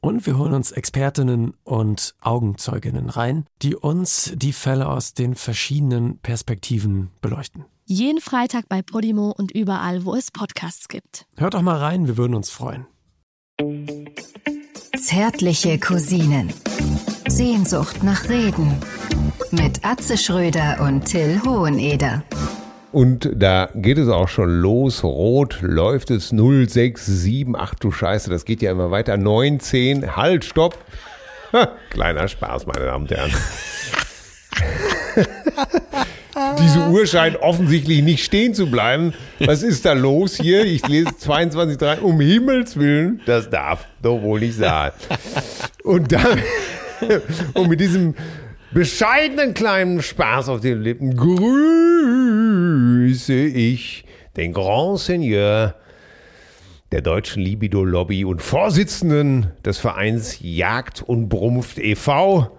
Und wir holen uns Expertinnen und Augenzeuginnen rein, die uns die Fälle aus den verschiedenen Perspektiven beleuchten. Jeden Freitag bei Podimo und überall, wo es Podcasts gibt. Hört doch mal rein, wir würden uns freuen. Zärtliche Cousinen. Sehnsucht nach Reden. Mit Atze Schröder und Till Hoheneder. Und da geht es auch schon los. Rot läuft es 0, 6, 7. Ach du Scheiße, das geht ja immer weiter. 9, 10. Halt, stopp. Kleiner Spaß, meine Damen und Herren. Diese Uhr scheint offensichtlich nicht stehen zu bleiben. Was ist da los hier? Ich lese 22, 3. Um Himmels Willen, das darf doch wohl nicht sein. Und dann, und mit diesem bescheidenen kleinen Spaß auf den Lippen grüße ich den Grand Seigneur der deutschen Libido-Lobby und Vorsitzenden des Vereins Jagd und Brumpft e.V.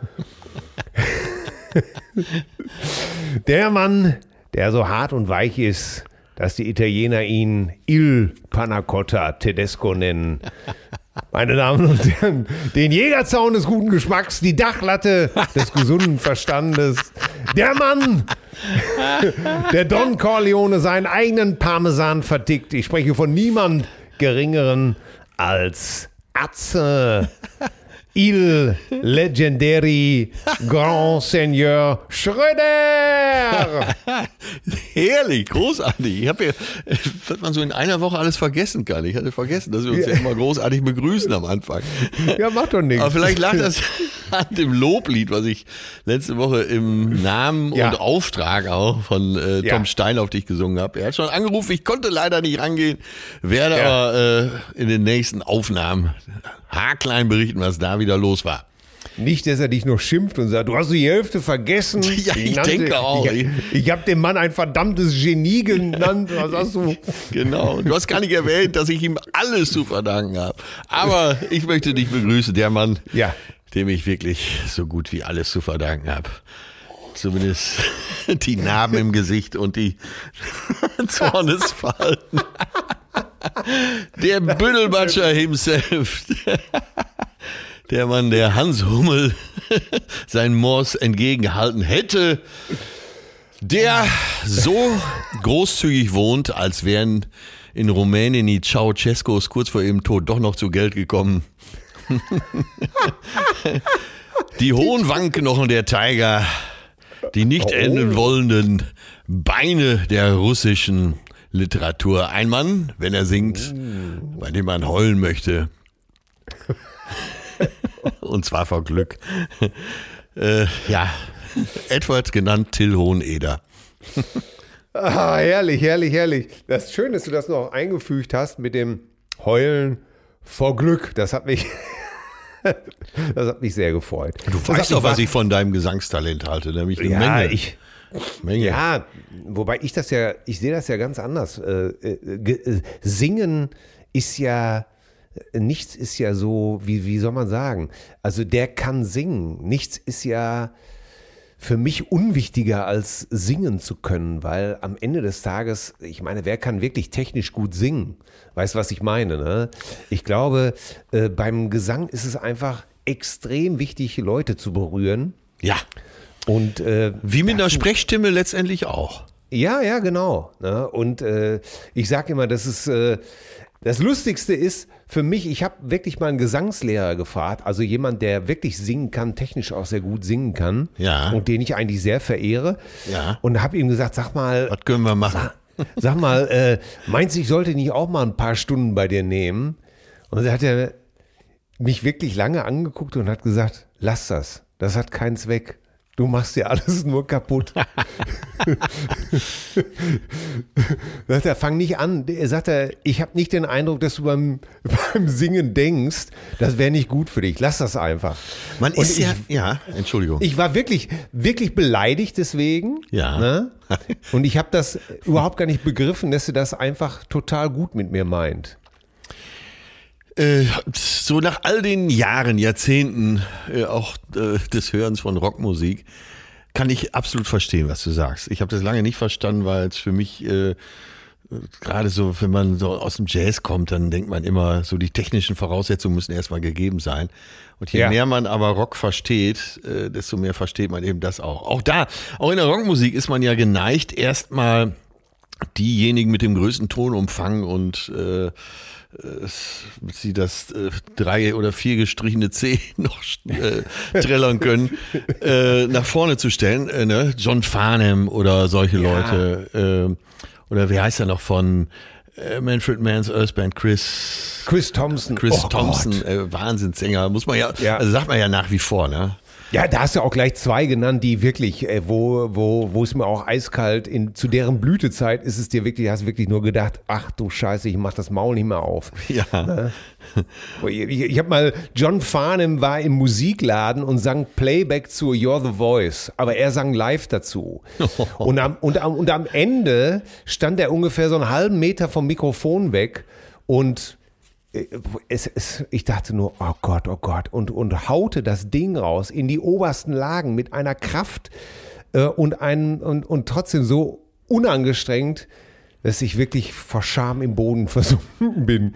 Der Mann, der so hart und weich ist, dass die Italiener ihn Il Panacotta Tedesco nennen. Meine Damen und Herren, den Jägerzaun des guten Geschmacks, die Dachlatte des gesunden Verstandes. Der Mann, der Don Corleone seinen eigenen Parmesan vertickt. Ich spreche von niemand Geringeren als Atze Il Legendary Grand Seigneur Schröder. Herrlich, großartig. Ich habe ja, wird man so in einer Woche alles vergessen kann. Ich hatte vergessen, dass wir uns ja, immer großartig begrüßen am Anfang. Ja, macht doch nichts. Aber vielleicht lag das an dem Loblied, was ich letzte Woche im Namen ja. und Auftrag auch von äh, Tom ja. Stein auf dich gesungen habe. Er hat schon angerufen, ich konnte leider nicht rangehen, werde aber äh, in den nächsten Aufnahmen haarklein berichten, was da wieder los war. Nicht, dass er dich noch schimpft und sagt, du hast die Hälfte vergessen. Ja, ich, ich nannte, denke auch. Ich, ich habe den Mann ein verdammtes Genie genannt. Was hast du? Genau. Du hast gar nicht erwähnt, dass ich ihm alles zu verdanken habe. Aber ich möchte dich begrüßen, der Mann, ja. Dem ich wirklich so gut wie alles zu verdanken habe. Zumindest die Narben im Gesicht und die Zornesfalten. Der Büdelbatscher himself. Der Mann, der Hans Hummel sein Moors entgegengehalten hätte. Der so großzügig wohnt, als wären in Rumänien die Ceausescos kurz vor ihrem Tod doch noch zu Geld gekommen. die hohen Wangenknochen der Tiger, die nicht enden wollenden Beine der russischen Literatur. Ein Mann, wenn er singt, bei dem man heulen möchte. Und zwar vor Glück. Äh, ja, Edward genannt Till Hoheneder. ah, herrlich, herrlich, herrlich. Das ist schön, dass du das noch eingefügt hast mit dem Heulen vor Glück. Das hat mich, das hat mich sehr gefreut. Du das weißt doch, was ich von deinem Gesangstalent halte, nämlich eine ja, Menge. Ich, Menge. Ja, wobei ich das ja, ich sehe das ja ganz anders. Äh, äh, äh, singen ist ja, nichts ist ja so, wie, wie soll man sagen? Also der kann singen. Nichts ist ja für mich unwichtiger als singen zu können, weil am Ende des Tages, ich meine, wer kann wirklich technisch gut singen? Weißt du, was ich meine? Ne? Ich glaube, äh, beim Gesang ist es einfach extrem wichtig, Leute zu berühren. Ja. Und äh, wie mit einer Sprechstimme letztendlich auch. Ja, ja, genau. Ne? Und äh, ich sage immer, das ist äh, das Lustigste ist für mich, ich habe wirklich mal einen Gesangslehrer gefragt, also jemand, der wirklich singen kann, technisch auch sehr gut singen kann. Ja. Und den ich eigentlich sehr verehre. Ja. Und habe ihm gesagt, sag mal. Was können wir machen? Sag, sag mal, äh, meinst du, ich sollte nicht auch mal ein paar Stunden bei dir nehmen? Und da hat er mich wirklich lange angeguckt und hat gesagt, lass das. Das hat keinen Zweck. Du machst dir alles nur kaputt. sagt er, fang nicht an. Er sagt er, ich habe nicht den Eindruck, dass du beim, beim Singen denkst, das wäre nicht gut für dich. Lass das einfach. Man Und ist ja, ich, ja, Entschuldigung. ich war wirklich, wirklich beleidigt deswegen. Ja. Ne? Und ich habe das überhaupt gar nicht begriffen, dass sie das einfach total gut mit mir meint. Äh, so nach all den Jahren, Jahrzehnten äh, auch äh, des Hörens von Rockmusik, kann ich absolut verstehen, was du sagst. Ich habe das lange nicht verstanden, weil es für mich gerade so, wenn man so aus dem Jazz kommt, dann denkt man immer, so die technischen Voraussetzungen müssen erstmal gegeben sein. Und je Ja. mehr man aber Rock versteht, desto mehr versteht man eben das auch. Auch da, auch in der Rockmusik ist man ja geneigt, erstmal diejenigen mit dem größten Tonumfang und äh, sie das äh, drei oder vier gestrichene C noch äh, trällern können, äh, nach vorne zu stellen. Äh, ne? John Farnham oder solche Leute. Äh, oder wie heißt er noch von äh, Manfred Mann's Earth Band? Chris. Chris Thompson. Chris Oh Thompson, Gott. äh, Wahnsinnssänger, muss man ja, Ja. also sagt man ja nach wie vor, ne? Ja, da hast du auch gleich zwei genannt, die wirklich, äh, wo, wo, wo es mir auch eiskalt, in, zu deren Blütezeit ist es dir wirklich, hast wirklich nur gedacht, ach du Scheiße, ich mach das Maul nicht mehr auf. Ja. Ich, ich habe mal, John Farnham war im Musikladen und sang Playback zu You're the Voice, aber er sang live dazu. Und am, und, am, und am Ende stand er ungefähr so einen halben Meter vom Mikrofon weg und es, es, ich dachte nur, oh Gott, oh Gott, und, und haute das Ding raus in die obersten Lagen mit einer Kraft äh, und, ein, und, und trotzdem so unangestrengt, dass ich wirklich vor Scham im Boden versunken bin.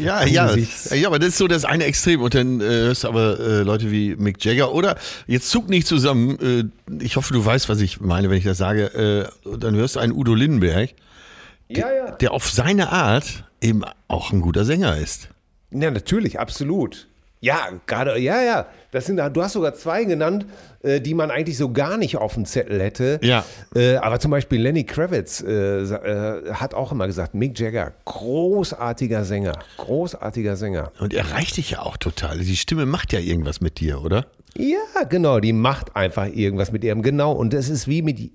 Ja, ja, ja, aber das ist so das eine Extrem. Und dann äh, hörst du aber äh, Leute wie Mick Jagger oder jetzt zuck nicht zusammen. Äh, ich hoffe, du weißt, was ich meine, wenn ich das sage. Äh, dann hörst du einen Udo Lindenberg, Ja, ja. der auf seine Art eben auch ein guter Sänger ist. Ja, natürlich, absolut. Ja, gerade, ja, ja. Das sind, du hast sogar zwei genannt, äh, die man eigentlich so gar nicht auf dem Zettel hätte. Ja. Äh, aber zum Beispiel Lenny Kravitz äh, hat auch immer gesagt, Mick Jagger, großartiger Sänger, großartiger Sänger. Und er reicht dich ja auch total. Die Stimme macht ja irgendwas mit dir, oder? Ja, genau, die macht einfach irgendwas mit ihrem, genau. Und das ist wie mit,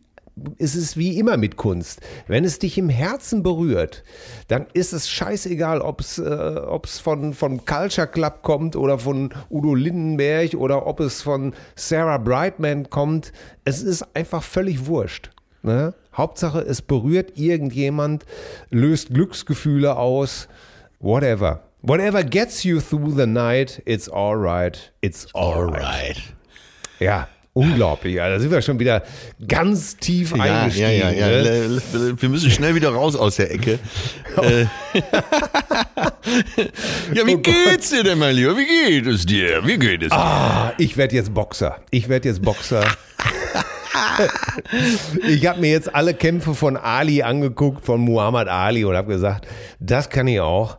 es ist wie immer mit Kunst. Wenn es dich im Herzen berührt, dann ist es scheißegal, ob es äh, ob's von, von Culture Club kommt oder von Udo Lindenberg oder ob es von Sarah Brightman kommt. Es ist einfach völlig wurscht. Ne? Hauptsache, es berührt irgendjemand, löst Glücksgefühle aus, whatever. Whatever gets you through the night, it's alright, it's alright. Ja, unglaublich. Ja, da sind wir schon wieder ganz tief Ja, eingestiegen. ja, ja, ja. Ne? Wir müssen schnell wieder raus aus der Ecke. Äh, ja, wie geht's dir denn, mein Lieber? Wie geht es dir? Wie geht es dir? Ah, ich werde jetzt Boxer. Ich werde jetzt Boxer. ich habe mir jetzt alle Kämpfe von Ali angeguckt, von Muhammad Ali und habe gesagt, das kann ich auch.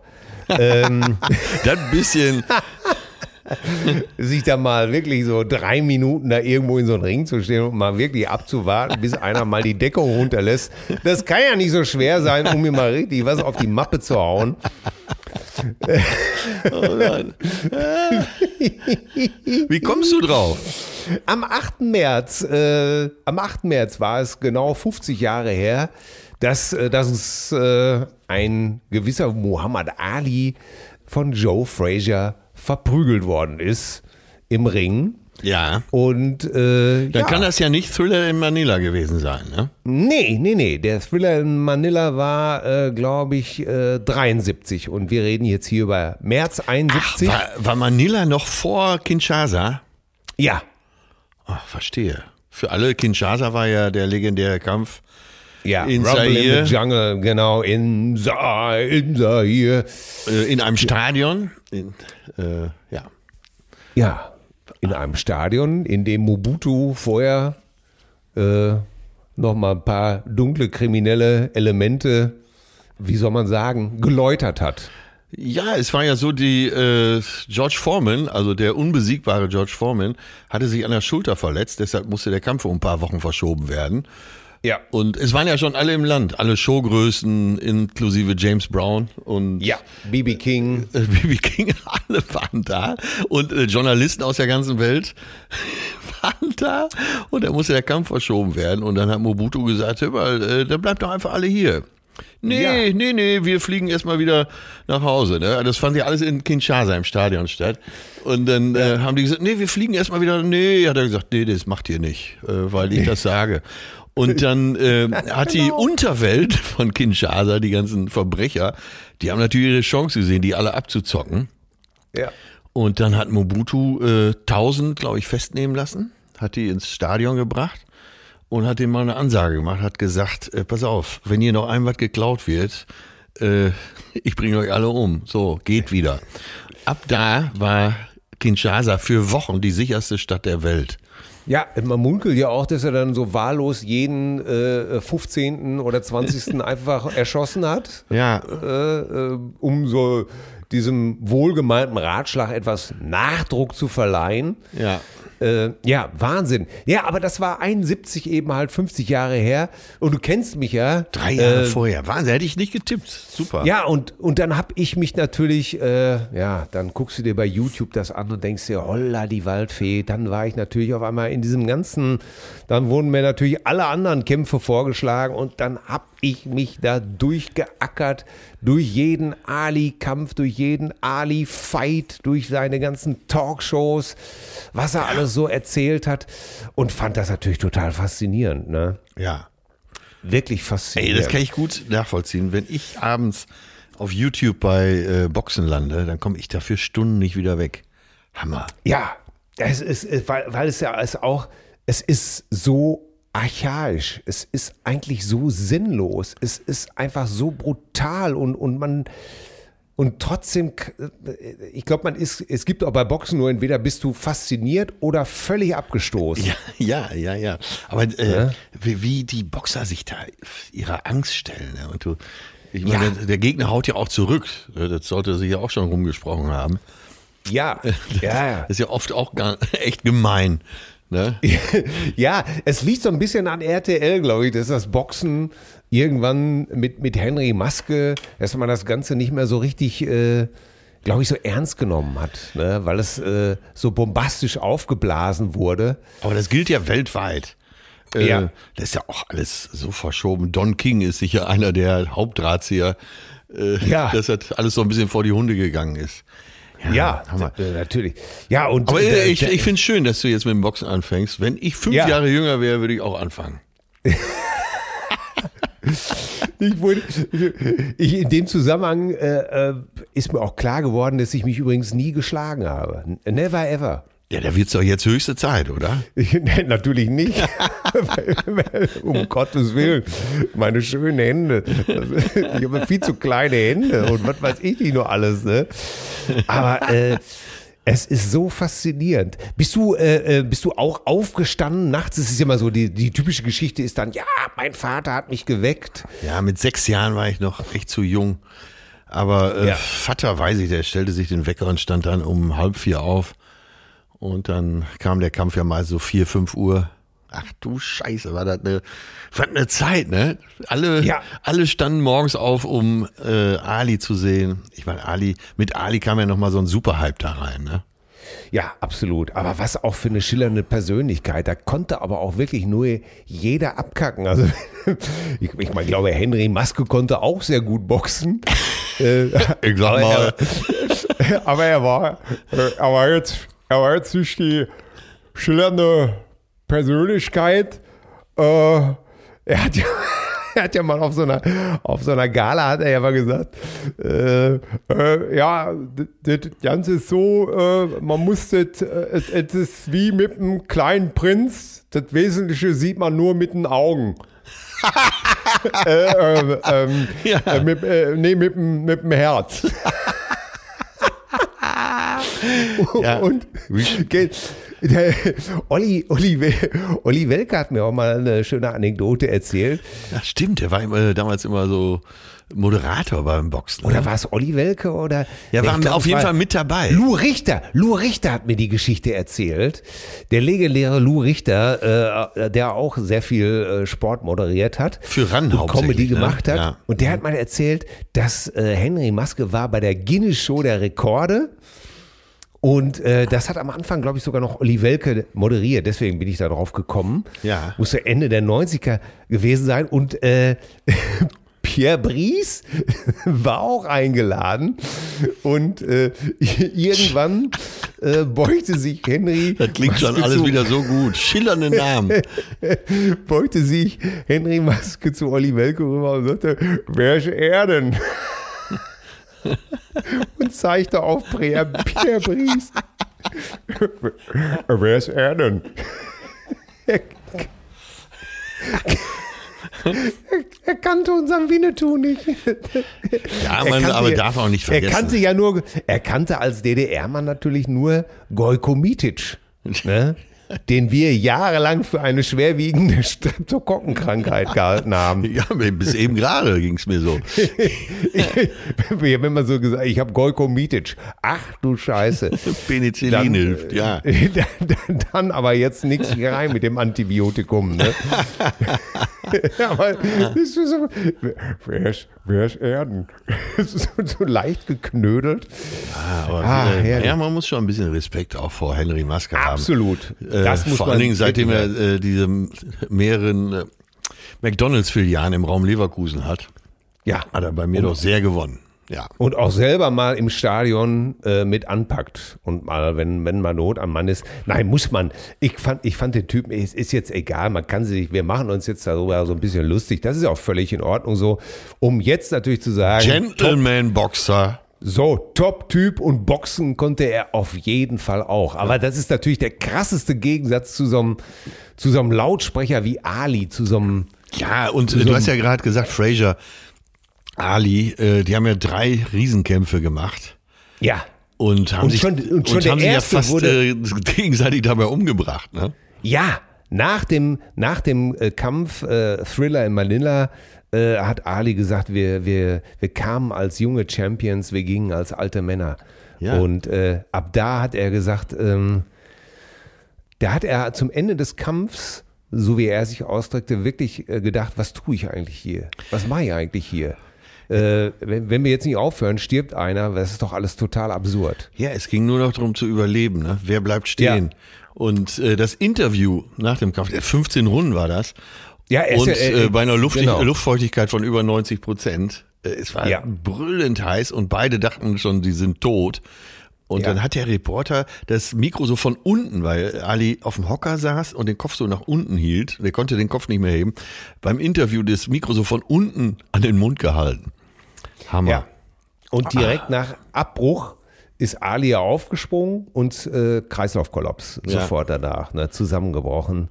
ähm, Das bisschen, sich da mal wirklich so drei Minuten da irgendwo in so einen Ring zu stehen und mal wirklich abzuwarten, bis einer mal die Deckung runterlässt. Das kann ja nicht so schwer sein, um mir mal richtig was auf die Mappe zu hauen. wie kommst du drauf? Am 8. März, äh, am 8. März war es genau 50 Jahre her, dass, äh, dass es, äh, ein gewisser Muhammad Ali von Joe Frazier verprügelt worden ist im Ring. Ja. Und äh, Dann ja. kann das ja nicht Thriller in Manila gewesen sein, ne? Nee, nee, nee. Der Thriller in Manila war, äh, glaube ich, äh, 73. Und wir reden jetzt hier über März 71. War, war Manila noch vor Kinshasa? ja, Ach, verstehe. Für alle, Kinshasa war ja der legendäre Kampf. Ja. In Rumble in Zaire. the Jungle, genau. In in Zaire. Äh, in einem Stadion. In, äh, ja. Ja, in einem Stadion, in dem Mobutu vorher äh, noch mal ein paar dunkle kriminelle Elemente, wie soll man sagen, geläutert hat. Ja, es war ja so, die äh, George Foreman, also der unbesiegbare George Foreman, hatte sich an der Schulter verletzt, deshalb musste der Kampf um ein paar Wochen verschoben werden. Ja. Und es waren ja schon alle im Land, alle Showgrößen, inklusive James Brown und Ja, BB King. äh, BB King, alle waren da und äh, Journalisten aus der ganzen Welt waren da und da musste der Kampf verschoben werden. Und dann hat Mobutu gesagt, hör mal, äh, dann bleibt doch einfach alle hier. Nee, Ja. nee, nee, wir fliegen erstmal wieder nach Hause. Ne? Das fand ja alles in Kinshasa im Stadion statt. Und dann äh, haben die gesagt, nee, wir fliegen erstmal wieder. Nee, hat er gesagt, nee, das macht ihr nicht, äh, weil ich das sage. Und dann äh, hat die Unterwelt von Kinshasa, die ganzen Verbrecher, die haben natürlich ihre Chance gesehen, die alle abzuzocken. Ja. Und dann hat Mobutu äh, 1000, glaube ich, festnehmen lassen, hat die ins Stadion gebracht und hat denen mal eine Ansage gemacht, hat gesagt, äh, pass auf, wenn hier noch ein was geklaut wird, äh, ich bringe euch alle um. So, geht wieder. Ab da war Kinshasa für Wochen die sicherste Stadt der Welt. Ja, man munkelt ja auch, dass er dann so wahllos jeden äh, 15. oder 20. einfach erschossen hat, Ja, äh, äh, um so diesem wohlgemeinten Ratschlag etwas Nachdruck zu verleihen. ja. Äh, ja, Wahnsinn. Ja, aber das war 71 eben halt 50 Jahre her. Und du kennst mich ja. Drei Jahre Äh, vorher. Wahnsinn, hätte ich nicht getippt. Super. Ja, und, und dann habe ich mich natürlich, äh, ja, dann guckst du dir bei YouTube das an und denkst dir, holla, die Waldfee. Dann war ich natürlich auf einmal in diesem ganzen, dann wurden mir natürlich alle anderen Kämpfe vorgeschlagen und dann habe ich mich da durchgeackert, durch jeden Ali-Kampf, durch jeden Ali-Fight, durch seine ganzen Talkshows, was er alles so erzählt hat und fand das natürlich total faszinierend, ne? ja. Wirklich Ey, faszinierend. das kann ich gut nachvollziehen. Wenn ich abends auf YouTube bei äh, Boxen lande, dann komme ich dafür Stunden nicht wieder weg. Hammer. Ja, es ist, es- weil, weil es ja ist auch, es ist so archaisch, es ist eigentlich so sinnlos, es ist einfach so brutal und, und man, und trotzdem, k- ich glaube, man ist, es gibt auch bei Boxen nur entweder bist du fasziniert oder völlig abgestoßen. Ja, ja, ja, ja. Aber äh, wie, wie die Boxer sich da ihrer Angst stellen. Ne? Und du, ich meine, Ja. der, der Gegner haut ja auch zurück. Das sollte sich ja auch schon rumgesprochen haben. Ja, ja, ja. Das ist ja oft auch gar, echt gemein. Ne? Ja, es liegt so ein bisschen an RTL, glaube ich, dass das Boxen irgendwann mit, mit Henry Maske, dass man das Ganze nicht mehr so richtig, äh, glaube ich, so ernst genommen hat, ne? weil es äh, so bombastisch aufgeblasen wurde. Aber das gilt ja weltweit. Äh, Ja. Das ist ja auch alles so verschoben. Don King ist sicher einer der Hauptdrahtzieher, äh, Ja. dass das alles so ein bisschen vor die Hunde gegangen ist. Ja, d- natürlich. Ja, und Aber äh, äh, ich, der- ich finde es schön, dass du jetzt mit dem Boxen anfängst. Wenn ich fünf Ja. Jahre jünger wäre, würde ich auch anfangen. Ich wurde, ich, in dem Zusammenhang äh, äh, ist mir auch klar geworden, dass ich mich übrigens nie geschlagen habe. Never ever. Ja, da wird's doch jetzt höchste Zeit, oder? Ich, nee, natürlich nicht. um Gottes Willen. Meine schönen Hände. Ich habe viel zu kleine Hände und was weiß ich nicht nur alles. Ne? Aber äh, es ist so faszinierend. Bist du, äh, äh, bist du auch aufgestanden nachts? Es ist ja immer so, die, die typische Geschichte ist dann, ja, mein Vater hat mich geweckt. Ja, mit sechs Jahren war ich noch echt zu jung. Aber äh, Ja. Vater, weiß ich, der stellte sich den Wecker und stand dann um halb vier auf. Und dann kam der Kampf ja mal so vier, fünf Uhr. Ach du Scheiße, war das eine, was eine Zeit, ne? Alle, Ja. alle standen morgens auf, um äh, Ali zu sehen. Ich meine, Ali, mit Ali kam ja nochmal so ein Superhype da rein, ne? Ja, absolut. Aber was auch für eine schillernde Persönlichkeit. Da konnte aber auch wirklich nur jeder abkacken. Also ich, ich, meine, ich glaube, Henry Maske konnte auch sehr gut boxen. Äh, Ich sag aber mal, Er, aber er war, äh, er war jetzt, er war jetzt nicht die schillernde Persönlichkeit. Äh, er hat ja er hat ja mal auf so einer, auf so einer Gala hat er ja mal gesagt, äh, äh, ja, das Ganze ist so, äh, man muss das, äh, es, ist wie mit einem kleinen Prinz, das Wesentliche sieht man nur mit den Augen. äh, äh, ähm, Ja. äh, mit, nee, mit, dem- mit dem Herz. Ja. Und der, Olli, Olli, Olli Welke hat mir auch mal eine schöne Anekdote erzählt. ja, stimmt, der war immer, damals immer so Moderator beim Boxen. Oder ne? war es Olli Welke oder? Ja, war Ich glaub, auf jeden war Fall mit dabei. Lou Richter, Lou Richter hat mir die Geschichte erzählt. Der legendäre Lou Richter, äh, der auch sehr viel äh, Sport moderiert hat. Für RAN und Comedy ne? gemacht hat. Ja. Und der hat mal erzählt, dass äh, Henry Maske war bei der Guinness Show der Rekorde Und äh, das hat am Anfang, glaube ich, sogar noch Olli Welke moderiert. Deswegen bin ich da drauf gekommen. Ja. Musste Ende der 90er gewesen sein. Und äh, Pierre Brice war auch eingeladen. Und äh, irgendwann äh, beugte sich Henry. Das klingt schon Maske alles zu- wieder so gut. Schillernde Namen. beugte sich Henry Maske zu Olli Welke rüber und sagte, wer ist er denn? und zeigte auf Pierre, Pierre Brice. wer ist er denn? Er, er kannte unseren Winnetou nicht. Ja, Er man kannte aber darf auch nicht Er vergessen. kannte ja nur, er kannte als DDR-Mann natürlich nur Gojko Mitic, ne? Den wir jahrelang für eine schwerwiegende Streptokokkenkrankheit gehalten haben. ja, bis eben gerade ging es mir so. Wenn man so gesagt, ich habe Gojko Mitic. Ach du Scheiße. Penicillin Dann, hilft, ja. Dann, dann, aber jetzt nichts rein mit dem Antibiotikum. Ne? aber das ist so, wer ist, wer ist Erden? so, so leicht geknödelt. Aber Ah, ja, man muss schon ein bisschen Respekt auch vor Henry Maske haben. Absolut. Äh, Das muss vor man allen Dingen, seitdem er äh, diese mehreren äh, McDonalds-Filialen im Raum Leverkusen hat, Ja. hat er bei mir doch sehr gewonnen. Ja. Und auch selber mal im Stadion äh, mit anpackt und mal, wenn, wenn mal Not am Mann ist. Nein, muss man. Ich fand, ich fand den Typen, es ist jetzt egal, man kann sich, wir machen uns jetzt darüber so ein bisschen lustig. Das ist auch völlig in Ordnung so. Um jetzt natürlich zu sagen, Gentleman-Boxer. So, Top-Typ und Boxen konnte er auf jeden Fall auch. Aber das ist natürlich der krasseste Gegensatz zu so einem, zu so einem Lautsprecher wie Ali, zu so einem, Ja, und äh, du hast ja gerade gesagt, Fraser, Ali, äh, die haben ja drei Riesenkämpfe gemacht. ja, Und haben Und sich, schon- und schon der haben sich ja fast wurde- äh, gegenseitig dabei umgebracht. Ne? Ja, nach dem, nach dem äh, Kampf äh, Thriller in Manila äh, hat Ali gesagt, wir, wir, wir kamen als junge Champions, wir gingen als alte Männer. Ja. Und äh, ab da hat er gesagt, ähm, da hat er zum Ende des Kampfs, so wie er sich ausdrückte, wirklich äh, gedacht, was tue ich eigentlich hier? Was mache ich eigentlich hier? Äh, wenn, wenn wir jetzt nicht aufhören, stirbt einer, das ist doch alles total absurd. Ja, es ging nur noch darum zu überleben. Ne? Wer bleibt stehen? Ja. Und äh, das Interview nach dem Kampf, äh, 15 Runden war das. Ja, ist Und ja, äh, äh, bei einer Luft genau. Luftfeuchtigkeit von über 90 Prozent. Äh, es war Ja. brüllend heiß und beide dachten schon, die sind tot. Und Ja. dann hat der Reporter das Mikro so von unten, weil Ali auf dem Hocker saß und den Kopf so nach unten hielt. Der konnte den Kopf nicht mehr heben. Beim Interview das Mikro so von unten an den Mund gehalten. Hammer. Ja. Und direkt nach Abbruch ist Ali ja aufgesprungen und äh, Kreislaufkollaps Ja. sofort danach, ne, zusammengebrochen.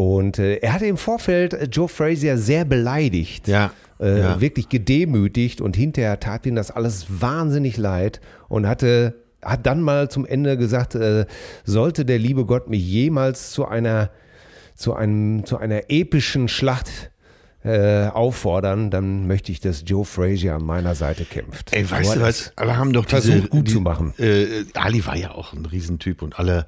Und äh, er hatte im Vorfeld äh, Joe Frazier sehr beleidigt, Ja, äh, ja. wirklich gedemütigt und hinterher tat ihm das alles wahnsinnig leid und hatte hat dann mal zum Ende gesagt, äh, sollte der liebe Gott mich jemals zu einer zu einem zu einer epischen Schlacht äh, auffordern, dann möchte ich, dass Joe Frazier an meiner Seite kämpft. Ey, weißt du was? Alle haben doch diese, versucht, gut die, zu machen. Äh, Ali war ja auch ein Riesentyp und alle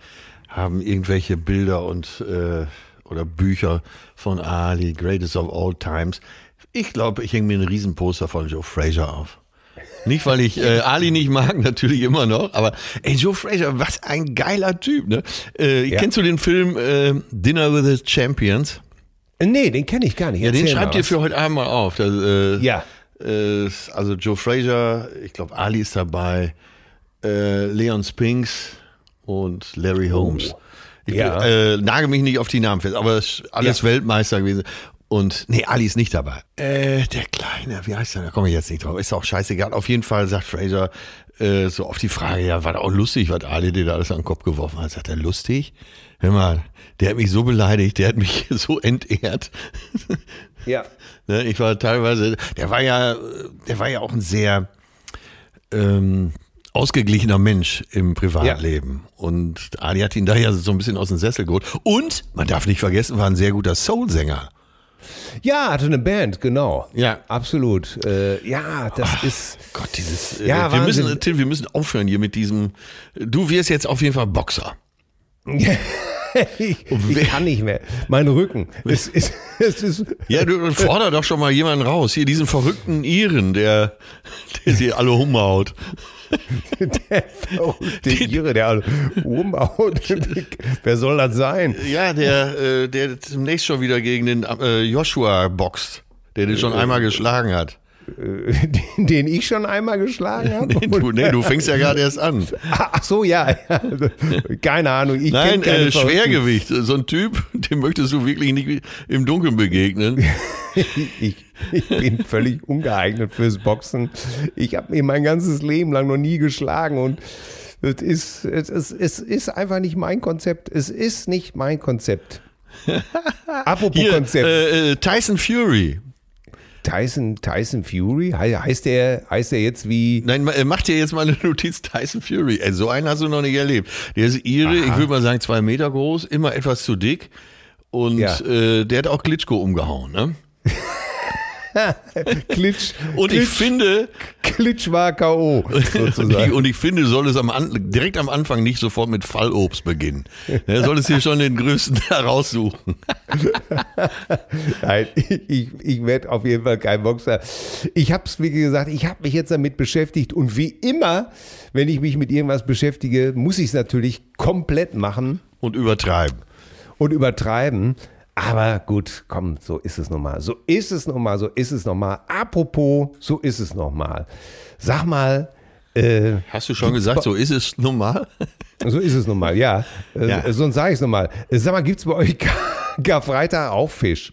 haben irgendwelche Bilder und äh, oder Bücher von Ali, Greatest of All Times. Ich glaube, ich hänge mir ein Riesenposter von Joe Frazier auf. Nicht, weil ich äh, Ali nicht mag, natürlich immer noch, aber ey, Joe Frazier, was ein geiler Typ, ne? Äh, Ja. Kennst du den Film äh, Dinner with the Champions? Äh, Nee, den kenne ich gar nicht. Ja, den Erzähl schreibt ihr für heute Abend mal auf. Das, äh, Ja. äh, also Joe Frazier, ich glaube Ali ist dabei, äh, Leon Spinks und Larry Holmes. Ich. Ja. äh, nage mich nicht auf die Namen fest, aber es ist alles Ja. Weltmeister gewesen. Und nee, Ali ist nicht dabei. Äh, der Kleine, wie heißt der? Da komme ich jetzt nicht drauf. Ist auch scheißegal. Auf jeden Fall sagt Fraser äh, so auf die Frage, ja, war da auch lustig, was Ali dir da alles an den Kopf geworfen hat. Sagt er, lustig? Hör mal, der hat mich so beleidigt, der hat mich so entehrt. Ja. Ne, ich war teilweise, der war ja, der war ja auch ein sehr ähm, ausgeglichener Mensch im Privatleben. Und Ali hat ihn da ja so ein bisschen aus dem Sessel geholt. Und, man darf nicht vergessen, war ein sehr guter Soul-Sänger. ja, hatte eine Band, genau. Ja. Absolut. Äh, ja, das ist. Gott, dieses, äh, Ja, wir Wahnsinn. müssen, Till, wir müssen aufhören hier mit diesem, du wirst jetzt auf jeden Fall Boxer. ich, ich kann nicht mehr. Mein Rücken. Es ist, es ist, Ja, du forder doch schon mal jemanden raus. Hier diesen verrückten Iren, der, der sie alle umhaut. Der verrückte Ire, der rumhaut. Wer soll das sein? Ja, der, äh, der zunächst schon wieder gegen den äh, Joshua boxt, der den schon einmal geschlagen hat. Den, den ich schon einmal geschlagen habe? Nee, du, nee, du fängst ja gerade erst an. Ach so, ja. Keine Ahnung. Ich Nein, keine äh. Schwergewicht. So ein Typ, dem möchtest du wirklich nicht im Dunkeln begegnen. ich, ich bin völlig ungeeignet fürs Boxen. Ich habe mir mein ganzes Leben lang noch nie geschlagen und es ist, es, ist, es ist einfach nicht mein Konzept. Es ist nicht mein Konzept. Apropos Hier, Konzept. äh, äh, Tyson Fury. Tyson, Tyson Fury? He- Heißt der, heißt der jetzt wie. Nein, ma- mach dir jetzt mal eine Notiz, Tyson Fury. Ey, so einen hast du noch nicht erlebt. Der ist ihre, ich würde mal sagen, zwei Meter groß, immer etwas zu dick. Und Ja. äh, der hat auch Klitschko umgehauen. Ne? Klitsch. Und ich Klitsch, finde, Klitsch war K.O. und ich, und ich finde, soll es am direkt am Anfang nicht sofort mit Fallobst beginnen. Er soll es hier schon den größten heraussuchen. Nein, ich, ich werde auf jeden Fall kein Boxer. Ich habe es, wie gesagt, ich habe mich jetzt damit beschäftigt und wie immer, wenn ich mich mit irgendwas beschäftige, muss ich es natürlich komplett machen Und übertreiben. und übertreiben. Aber gut, komm, so ist es nun mal. So ist es nun mal, so ist es noch mal. Apropos, so ist es noch mal. Sag mal, äh, Hast du schon gesagt, so ist es normal? so ist es nun mal, ja. Äh, Ja. Sonst sage ich es noch mal. Äh, Sag mal, gibt es bei euch Kar Karfreitag auch Fisch?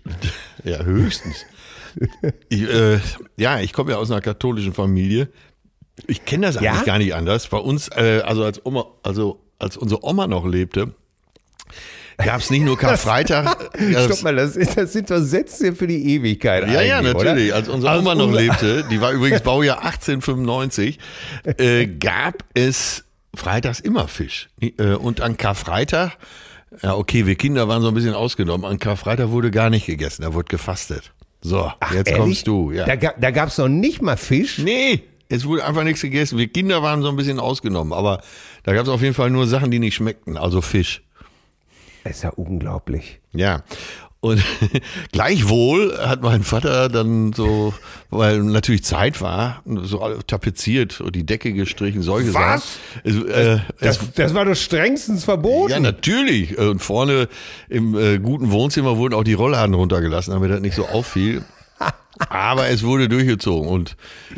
Ja, höchstens. Ich, äh, ja, ich komme ja aus einer katholischen Familie. Ich kenne das eigentlich Ja? gar nicht anders. Bei uns, äh, also als Oma, also als unsere Oma noch lebte, gab es nicht nur Karfreitag. Stopp mal, das, ist, das sind doch Sätze für die Ewigkeit. Ja, ja, natürlich. Oder? Als unsere Also Oma noch lebte, die war übrigens Baujahr 1895, äh, gab es freitags immer Fisch. Äh, und an Karfreitag, ja okay, wir Kinder waren so ein bisschen ausgenommen, an Karfreitag wurde gar nicht gegessen, da wurde gefastet. So, jetzt Ehrlich? kommst du. Ja. Da, da gab es noch nicht mal Fisch. Nee, es wurde einfach nichts gegessen. Wir Kinder waren so ein bisschen ausgenommen, aber da gab es auf jeden Fall nur Sachen, die nicht schmeckten, also Fisch. Das ist ja unglaublich. Ja. Und gleichwohl hat mein Vater dann so, weil natürlich Zeit war, so tapeziert und die Decke gestrichen, solche Was? Sachen. Es, äh, es, Das, das war doch strengstens verboten. ja, natürlich. Und vorne im äh, guten Wohnzimmer wurden auch die Rollladen runtergelassen, damit das nicht so auffiel. Aber es wurde durchgezogen und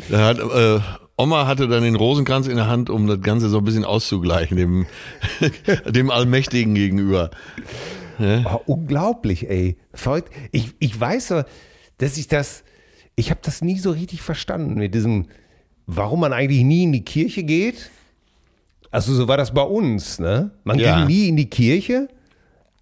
da hat, äh, Oma hatte dann den Rosenkranz in der Hand, um das Ganze so ein bisschen auszugleichen, dem, dem Allmächtigen gegenüber. Oh, unglaublich, ey. Verrückt. Ich, ich weiß so, dass ich das, ich habe das nie so richtig verstanden mit diesem, warum man eigentlich nie in die Kirche geht. Also so war das bei uns, ne? Man Ja. ging nie in die Kirche,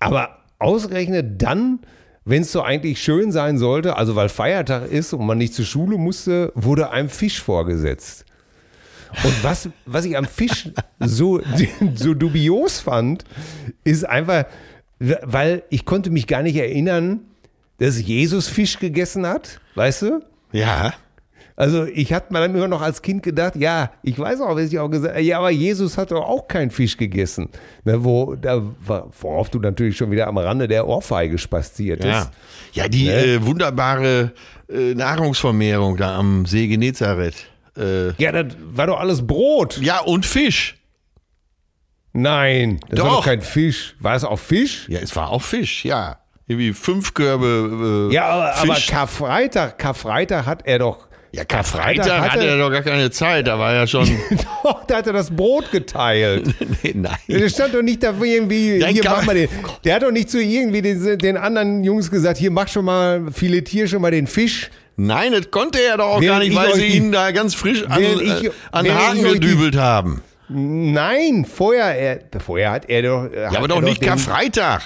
aber ausgerechnet dann, wenn es so eigentlich schön sein sollte, also weil Feiertag ist und man nicht zur Schule musste, wurde einem Fisch vorgesetzt. Und was, was ich am Fisch so, so dubios fand, ist einfach, weil ich konnte mich gar nicht erinnern, dass Jesus Fisch gegessen hat, weißt du? Ja. Also ich hatte mir dann immer noch als Kind gedacht, ja, ich weiß auch, was ich auch gesagt habe, ja, aber Jesus hat doch auch keinen Fisch gegessen. Ne, wo, da, war- worauf du natürlich schon wieder am Rande der Ohrfeige spaziert Ja, ja die Ne? äh, wunderbare äh, Nahrungsvermehrung da am See Genezareth. Äh, Ja, das war doch alles Brot. ja, und Fisch. Nein, das war Doch. doch kein Fisch. War es auch Fisch? Ja, es war auch Fisch, ja. Irgendwie fünf Körbe äh, Ja, aber, aber Fisch. Karfreitag, Karfreitag hat er doch. ja, Karfreitag hatte er doch gar keine Zeit, da war er schon. Doch, da hat er das Brot geteilt. nee, nein. Der stand doch nicht dafür irgendwie, Nein, hier mach mal den. Der hat doch nicht zu irgendwie den, den anderen Jungs gesagt, hier mach schon mal, filetier schon mal den Fisch. Nein, das konnte er doch auch Während gar nicht, ich weil sie ihn da ganz frisch an, ich- äh, an Haken gedübelt haben. Nein, vorher, er, vorher hat er doch. Ja, aber doch nicht Karfreitag.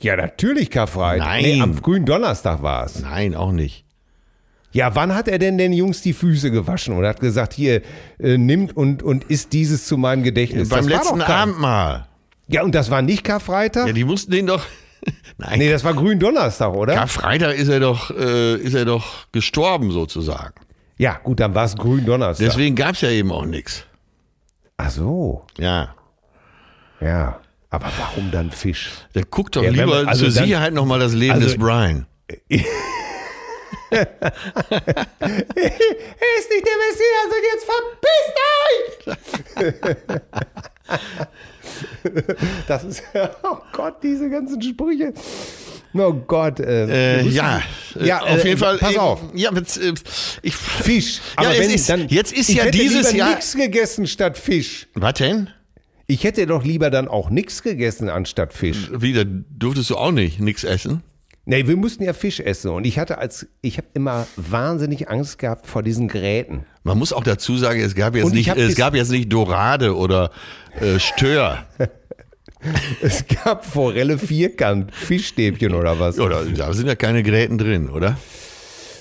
Ja, natürlich Karfreitag. Nein. Nee, am grünen Donnerstag war es. Nein, auch nicht. Ja, wann hat er denn den Jungs die Füße gewaschen und hat gesagt, hier, äh, nimmt und, und isst dieses zu meinem Gedächtnis? Beim Das war letzten Abendmahl. Ja, und das war nicht Karfreitag? Ja, die mussten den doch. Nein, nee, das war grünen Donnerstag, oder? Karfreitag ist er doch, äh, ist er doch gestorben sozusagen. ja, gut, dann war es grünen Donnerstag. Deswegen gab es ja eben auch nichts. Ach so, Ja. ja. Aber warum dann Fisch? Dann guck doch Ja, lieber man- also zur dann- Sicherheit nochmal das Leben also- des Brian. Er ist nicht der Messias und jetzt verpisst Das ist, oh Gott, diese ganzen Sprüche. Oh Gott. Äh, Äh, musst- ja, äh, ja auf äh, jeden Fall. Pass auf. Ja, jetzt, äh, ich, Fisch. Ja, Aber wenn, ist- dann, jetzt ist ich ja hätte dieses lieber Jahr- nichts gegessen statt Fisch. was denn? Ich hätte doch lieber dann auch nichts gegessen anstatt Fisch. Wieder durftest du auch nicht nichts essen? Nee, wir mussten ja Fisch essen und ich hatte als ich habe immer wahnsinnig Angst gehabt vor diesen Geräten. Man muss auch dazu sagen, es gab jetzt Und ich nicht, es gab jetzt nicht Dorade oder äh, Stör Es gab Forelle vierkant, Fischstäbchen oder was? oder da sind ja keine Gräten drin, oder?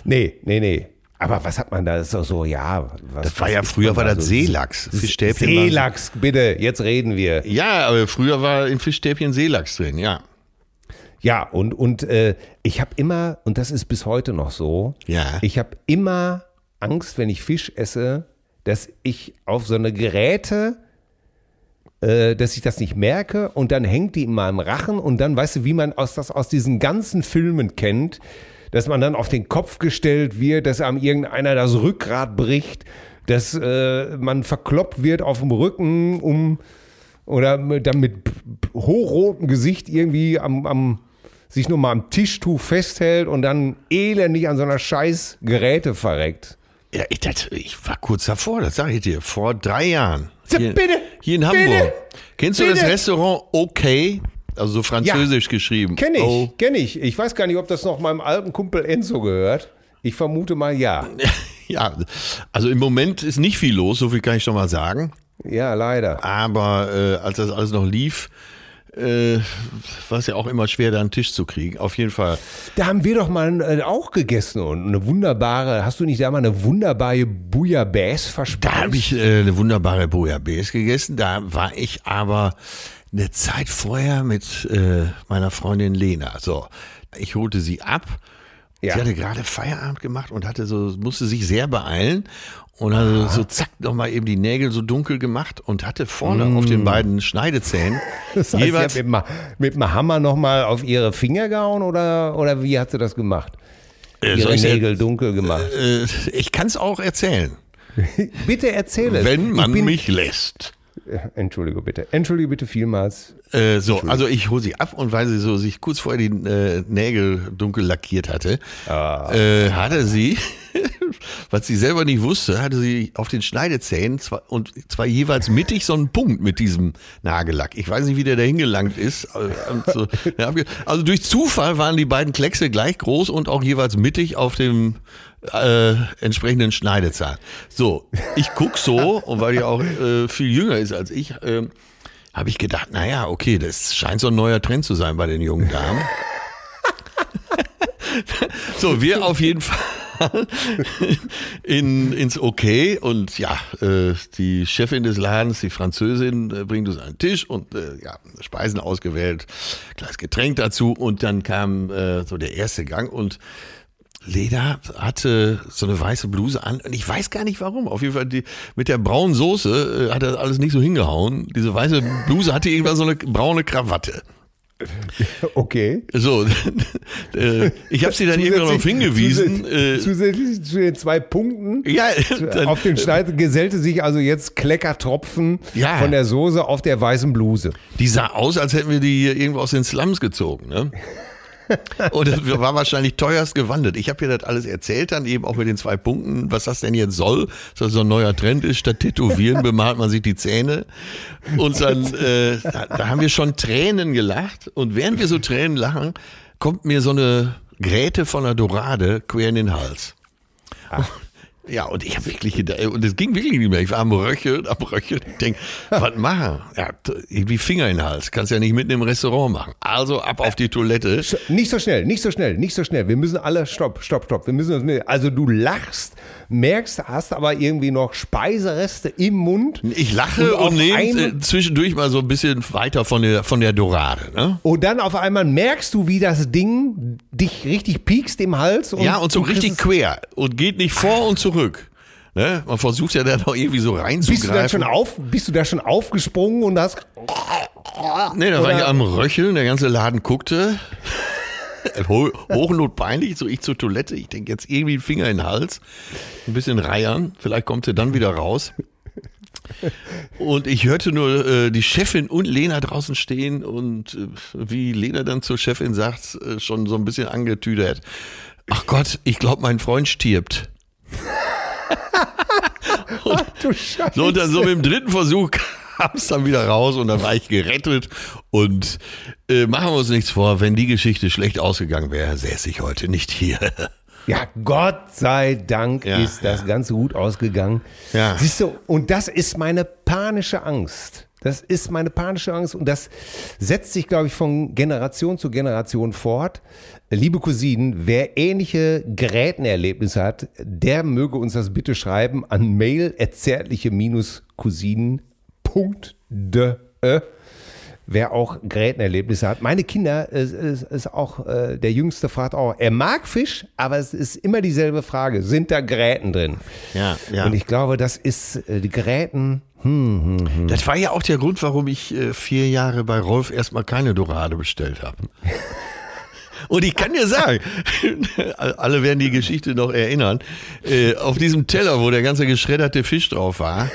Nee, nee, nee. Aber was hat man da? Das ist doch so, ja. Was, Das war ja früher war da das so? Seelachs. Fischstäbchen. Seelachs, bitte, jetzt reden wir. Ja, aber früher war im Fischstäbchen Seelachs drin, ja. Ja, und, und äh, ich habe immer, und das ist bis heute noch so, Ja. ich habe immer Angst, wenn ich Fisch esse, dass ich auf so eine Geräte, äh, dass ich das nicht merke und dann hängt die in meinem Rachen und dann, weißt du, wie man aus, das aus diesen ganzen Filmen kennt, dass man dann auf den Kopf gestellt wird, dass einem irgendeiner das Rückgrat bricht, dass äh, man verkloppt wird auf dem Rücken, um oder dann mit hochrotem Gesicht irgendwie am, am sich nur mal am Tischtuch festhält und dann elendig an so einer scheiß Geräte verreckt. Ja, ich, das, ich war kurz davor, das sage ich dir, vor drei Jahren. Hier, bitte, hier in bitte, Hamburg. Kennst du das bitte. Restaurant OK? Also so französisch geschrieben. Kenn ich, Oh, kenn ich. Ich weiß gar nicht, ob das noch meinem alten Kumpel Enzo gehört. Ich vermute mal ja. ja, also im Moment ist nicht viel los, so viel kann ich schon mal sagen. Ja, leider. Aber äh, als das alles noch lief, äh, war es ja auch immer schwer, da einen Tisch zu kriegen. Auf jeden Fall. Da haben wir doch mal äh, auch gegessen und eine wunderbare, hast du nicht da mal eine wunderbare Bouillabaisse verspeist? Da habe ich äh, eine wunderbare Bouillabaisse gegessen. Da war ich aber eine Zeit vorher mit äh, meiner Freundin Lena. So, ich holte sie ab. Ja. Sie hatte gerade Feierabend gemacht und hatte so, musste sich sehr beeilen und hatte so zack nochmal eben die Nägel so dunkel gemacht und hatte vorne auf den beiden Schneidezähnen Mm. Das heißt, jeweils sie hat mit, dem- mit dem Hammer nochmal auf ihre Finger gehauen oder, oder wie hat sie das gemacht? Äh, ihre Nägel dunkel gemacht. Äh, ich kann es auch erzählen, Bitte erzähle es. wenn man bin, mich lässt. Entschuldige bitte. Entschuldige bitte vielmals. Äh, so, also ich hole sie ab und weil sie so sich kurz vorher die äh, Nägel dunkel lackiert hatte, äh, hatte sie, was sie selber nicht wusste, hatte sie auf den Schneidezähnen zwar, und zwar jeweils mittig so einen Punkt mit diesem Nagellack. Ich weiß nicht, wie der da hingelangt ist. und so. Ja, abge- Also durch Zufall waren die beiden Kleckse gleich groß und auch jeweils mittig auf dem äh, entsprechenden Schneidezahn. So, ich guck so und weil die auch äh, viel jünger ist als ich, äh, habe ich gedacht, naja, okay, das scheint so ein neuer Trend zu sein bei den jungen Damen. so, wir auf jeden Fall in, ins Okay und ja, äh, die Chefin des Ladens, die Französin, äh, bringt uns den Tisch und äh, ja, Speisen ausgewählt, kleines Getränk dazu und dann kam äh, so der erste Gang und Leda hatte so eine weiße Bluse an und ich weiß gar nicht warum. Auf jeden Fall die, mit der braunen Soße äh, hat das alles nicht so hingehauen. Diese weiße Bluse hatte irgendwann so eine braune Krawatte. Okay. So, äh, ich habe sie dann irgendwann darauf hingewiesen. Zusätzlich, Äh, zusätzlich zu den zwei Punkten. ja, dann, auf den Schneid gesellte sich also jetzt Kleckertropfen Ja. von der Soße auf der weißen Bluse. die sah aus, als hätten wir die hier irgendwo aus den Slums gezogen. Ne? Und das war wahrscheinlich teuerst gewandelt. Ich habe ihr das alles erzählt, dann eben auch mit den zwei Punkten, was das denn jetzt soll, dass das so ein neuer Trend ist. Statt Tätowieren bemalt man sich die Zähne. Und dann, äh, da, da haben wir schon Tränen gelacht. Und während wir so Tränen lachen, kommt mir so eine Gräte von der Dorade quer in den Hals. Ja, und ich habe wirklich gedacht, und es ging wirklich nicht mehr. Ich war am Röcheln, am Röcheln. Ich denk, was machen? Ja, irgendwie Finger in den Hals. Kannst ja nicht mitten im Restaurant machen. Also ab auf die Toilette. Nicht so schnell, nicht so schnell, nicht so schnell. Wir müssen alle, stopp, stopp, stopp. Wir müssen uns, mit- also du lachst, merkst, hast aber irgendwie noch Speisereste im Mund. Ich lache auf und, nehme äh, zwischendurch mal so ein bisschen weiter von der, von der Dorade. Ne? Und dann auf einmal merkst du, wie das Ding dich richtig piekst im Hals. Und ja, und so richtig quer und geht nicht vor und zurück. Ne? Man versucht ja dann noch irgendwie so reinzugreifen. Bist du dann schon auf, bist du da schon aufgesprungen und hast, Nee, da war ich am Röcheln, der ganze Laden guckte. Ho- Hochnotpeinlich, so ich zur Toilette. Ich denke jetzt irgendwie Finger in den Hals, ein bisschen reiern, vielleicht kommt sie dann wieder raus. Und ich hörte nur äh, die Chefin und Lena draußen stehen und äh, wie Lena dann zur Chefin sagt, äh, schon so ein bisschen angetüdert. Ach Gott, ich glaube, mein Freund stirbt. und, Du Scheiße. so, und dann so mit dem dritten Versuch kam es dann wieder raus und dann war ich gerettet. Und äh, machen wir uns nichts vor, wenn die Geschichte schlecht ausgegangen wäre, säße ich heute nicht hier. Ja, Gott sei Dank Ja, ist das Ganze gut ausgegangen. Ja. Siehst du, und das ist meine panische Angst. Das ist meine panische Angst und das setzt sich, glaube ich, von Generation zu Generation fort. Liebe Cousinen, wer ähnliche Gerätenerlebnisse hat, der möge uns das bitte schreiben an mail cousinen.de. Wer auch Gerätenerlebnisse hat. Meine Kinder, es ist, ist auch, äh, der Jüngste fragt auch, er mag Fisch, aber es ist immer dieselbe Frage. Sind da Geräten drin? Ja, ja. Und ich glaube, das ist äh, die Geräten. Das war ja auch der Grund, warum ich äh, vier Jahre bei Rolf erstmal keine Dorade bestellt habe. Und ich kann dir sagen, alle werden die Geschichte noch erinnern, äh, auf diesem Teller, wo der ganze geschredderte Fisch drauf war,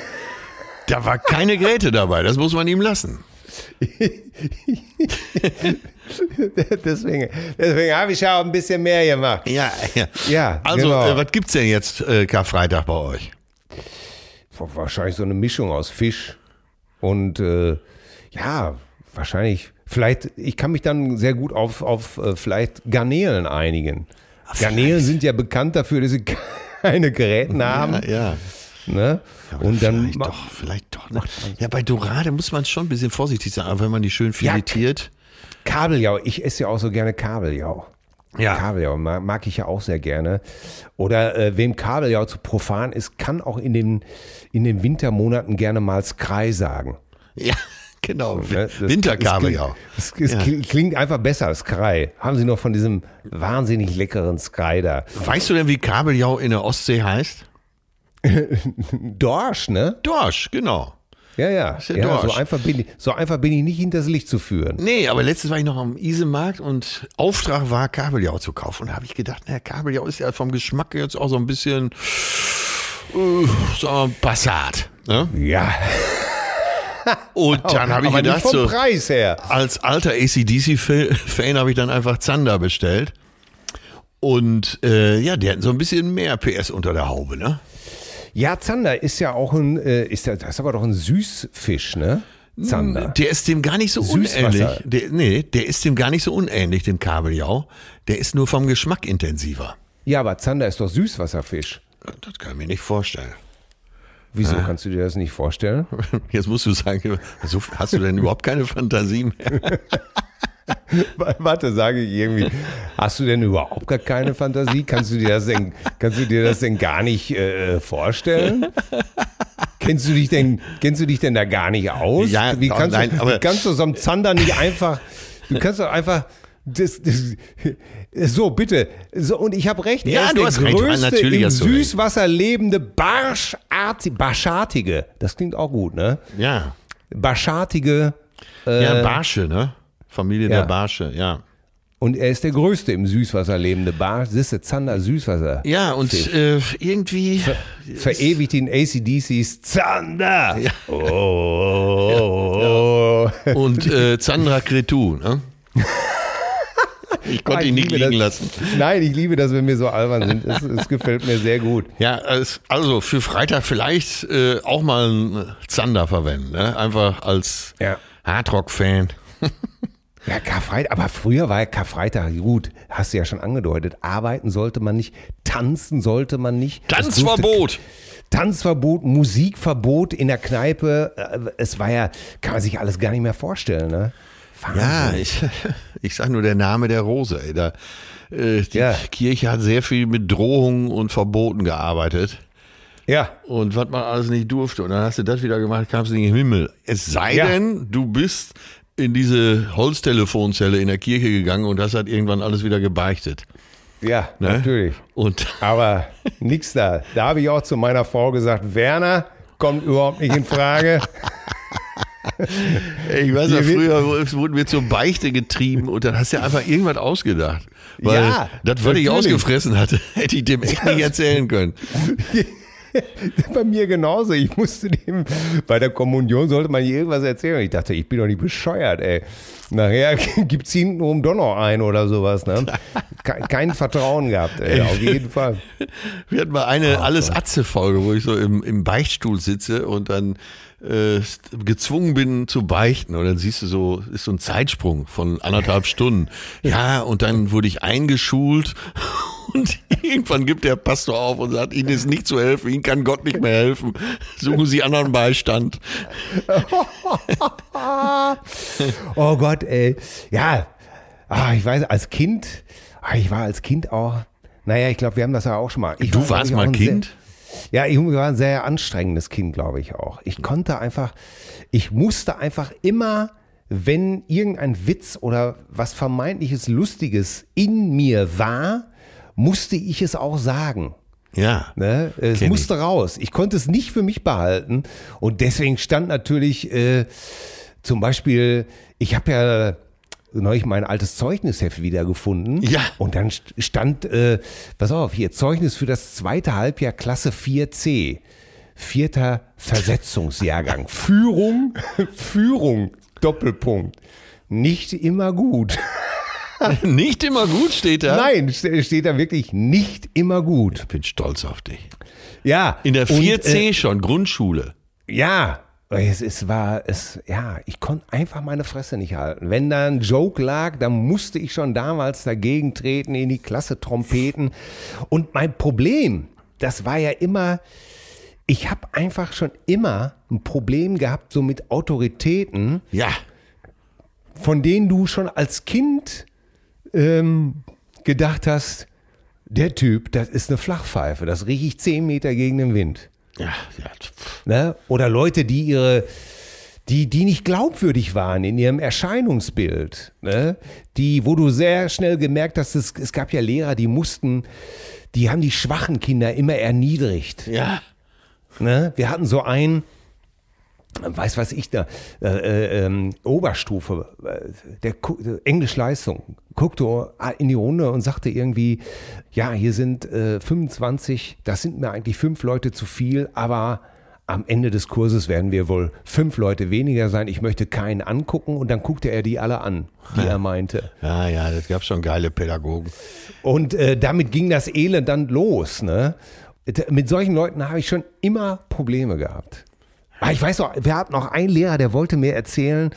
da war keine Gräte dabei, das muss man ihm lassen. deswegen deswegen habe ich ja auch ein bisschen mehr gemacht. Ja, ja. Ja, Also, genau. äh, was gibt's denn jetzt äh, Karfreitag bei euch? Wahrscheinlich so eine Mischung aus Fisch und äh, ja, wahrscheinlich, vielleicht, ich kann mich dann sehr gut auf, auf äh, vielleicht Garnelen einigen. Garnelen sind ja bekannt dafür, dass sie keine Gräten haben. Ja, ja. Ne? Und dann vielleicht doch, vielleicht doch. Ne? Ja, bei Dorade muss man schon ein bisschen vorsichtig sein, aber wenn man die schön Ja, filetiert. Kabeljau, ich esse ja auch so gerne Kabeljau. Ja. Kabeljau mag, mag ich ja auch sehr gerne. Oder äh, wem Kabeljau zu profan ist, kann auch in den, in den Wintermonaten gerne mal Skrei sagen. Ja, genau. Ne? Winterkabeljau. Es, es, es Ja. klingt- klingt einfach besser, Skrei. Haben Sie noch von diesem wahnsinnig leckeren Skrei da? Weißt du denn, wie Kabeljau in der Ostsee heißt? Dorsch, ne? Dorsch, genau. Ja, ja. Ja ja so, einfach bin ich, so einfach bin ich nicht hinters Licht zu führen. Nee, aber letztens war ich noch am Isemarkt und Auftrag war, Kabeljau zu kaufen. Und da habe ich gedacht, na, Kabeljau ist ja vom Geschmack jetzt auch so ein bisschen, äh, wir, Passat. Ne? Ja, Und dann habe ich aber gedacht, so, Preis her. als alter ACDC-Fan habe ich dann einfach Zander bestellt. Und äh, ja, die hatten so ein bisschen mehr PS unter der Haube, ne? Ja, Zander ist ja auch ein, äh, ist ja, das ist aber doch ein Süßfisch, ne? Zander. Der ist dem gar nicht so Süßwasser. unähnlich. Der, nee, der ist dem gar nicht so unähnlich, dem Kabeljau. Der ist nur vom Geschmack intensiver. Ja, aber Zander ist doch Süßwasserfisch. Das kann ich mir nicht vorstellen. Wieso kannst du dir das nicht vorstellen? Jetzt musst du sagen, hast du denn überhaupt keine Fantasie mehr? Warte, sage ich irgendwie. Hast du denn überhaupt gar keine Fantasie? Kannst du dir das denn, kannst du dir das denn gar nicht äh, vorstellen? Kennst du dich denn, kennst du dich denn da gar nicht aus? Ja, wie kannst, nein, du, aber- wie kannst du so einem Zander nicht einfach, du kannst doch einfach, das, das, so, bitte. So, und ich habe recht. Er Ja, ist du der hast recht. größte Natürlich im du recht. Süßwasser lebende Barscharti- Barschartige. Das klingt auch gut, ne? Ja. Barschartige. Äh, Ja, Barsche, ne? Familie ja. der Barsche, ja. Und er ist der größte im Süßwasser lebende Barsch. Siehste, Zander Süßwasser. Ja, und äh, irgendwie. Verewigt ihn ACDCs Zander. Ja. Oh, oh, oh. Und äh, Zandra Cretu, ne? Ich konnte ihn nicht liegen das. lassen. Nein, ich liebe das, wenn wir so albern sind. Es, es gefällt mir sehr gut. Ja, also für Freitag vielleicht äh, auch mal einen Zander verwenden, ne? Einfach als Ja. Hardrock-Fan. Ja, Karfreitag, aber früher war ja Karfreitag gut, hast du ja schon angedeutet. Arbeiten sollte man nicht, tanzen sollte man nicht. Tanzverbot! Tanzverbot, Musikverbot in der Kneipe. Äh, Es war ja, kann man sich alles gar nicht mehr vorstellen, ne? Ja, Wahnsinn. ich, ich sag nur der Name der Rose. Ey. Da, äh, die Ja. Kirche hat sehr viel mit Drohungen und Verboten gearbeitet. Ja. Und was man alles nicht durfte. Und dann hast du das wieder gemacht, kamst du in den Himmel. Es sei Ja. denn, du bist in diese Holztelefonzelle in der Kirche gegangen und hast halt irgendwann alles wieder gebeichtet. Ja, Ne? natürlich. Und Aber nix da. Da habe ich auch zu meiner Frau gesagt, Werner kommt überhaupt nicht in Frage. ich weiß ja, früher wurden wir zur Beichte getrieben und dann hast du ja einfach irgendwas ausgedacht. Weil Ja, das, was ich ausgefressen hatte, hätte ich dem echt nicht erzählen können. bei mir genauso. Ich musste dem, bei der Kommunion sollte man irgendwas erzählen. Ich dachte, ich bin doch nicht bescheuert, ey. Nachher gibt es hinten oben doch noch ein oder sowas, ne? Kein Vertrauen gehabt, ey, auf jeden Fall. Wir hatten mal eine Alles-Atze-Folge, wo ich so im, im Beichtstuhl sitze und dann äh, gezwungen bin zu beichten. Und dann siehst du so, ist so ein Zeitsprung von anderthalb Stunden. Ja, und dann wurde ich eingeschult und irgendwann gibt der Pastor auf und sagt, Ihnen ist nicht zu helfen, Ihnen kann Gott nicht mehr helfen. Suchen Sie anderen Beistand. oh Gott, ey. Ja, ah, ich weiß, als Kind, ah, ich war als Kind auch, naja, ich glaube, wir haben das ja auch schon mal. Ich du war, warst mal Kind? Sehr, ja, ich war ein sehr anstrengendes Kind, glaube ich auch. Ich konnte einfach, ich musste einfach immer, wenn irgendein Witz oder was vermeintliches Lustiges in mir war, musste ich es auch sagen. Ja. Ne? Es musste ich. raus. Ich konnte es nicht für mich behalten. Und deswegen stand natürlich äh, zum Beispiel, ich habe ja neulich mein altes Zeugnisheft wiedergefunden. Ja. Und dann stand, äh, pass auf, hier, Zeugnis für das zweite Halbjahr Klasse 4c. Vierter Versetzungsjahrgang. Führung, Führung, Doppelpunkt. Nicht immer gut. nicht immer gut steht da? Nein, steht da wirklich nicht immer gut. Ich bin stolz auf dich. Ja. In der 4C und, äh, schon, Grundschule. Ja, es, es war, es, ja, ich konnte einfach meine Fresse nicht halten. Wenn da ein Joke lag, dann musste ich schon damals dagegen treten, in die Klasse trompeten. Und mein Problem, das war ja immer, ich habe einfach schon immer ein Problem gehabt, so mit Autoritäten. Ja. Von denen du schon als Kind ähm, gedacht hast, der Typ, das ist eine Flachpfeife, das rieche ich zehn Meter gegen den Wind. Ja, ja. Ne? Oder Leute, die ihre, die, die nicht glaubwürdig waren in ihrem Erscheinungsbild. Ne? Die, wo du sehr schnell gemerkt hast, es, es gab ja Lehrer, die mussten, die haben die schwachen Kinder immer erniedrigt. Ja. Ne? Wir hatten so einen, weiß was ich da, äh, äh, ähm, Oberstufe, äh, der, der Englischleistung, guckte in die Runde und sagte irgendwie, ja, hier sind äh, 25, das sind mir eigentlich fünf Leute zu viel, aber am Ende des Kurses werden wir wohl fünf Leute weniger sein. Ich möchte keinen angucken und dann guckte er die alle an, die ja. er meinte. Ja, ja, das gab schon geile Pädagogen. Und äh, damit ging das Elend dann los. Ne? Mit solchen Leuten habe ich schon immer Probleme gehabt. Ah, ich weiß noch, wir hatten noch einen Lehrer, der wollte mir erzählen,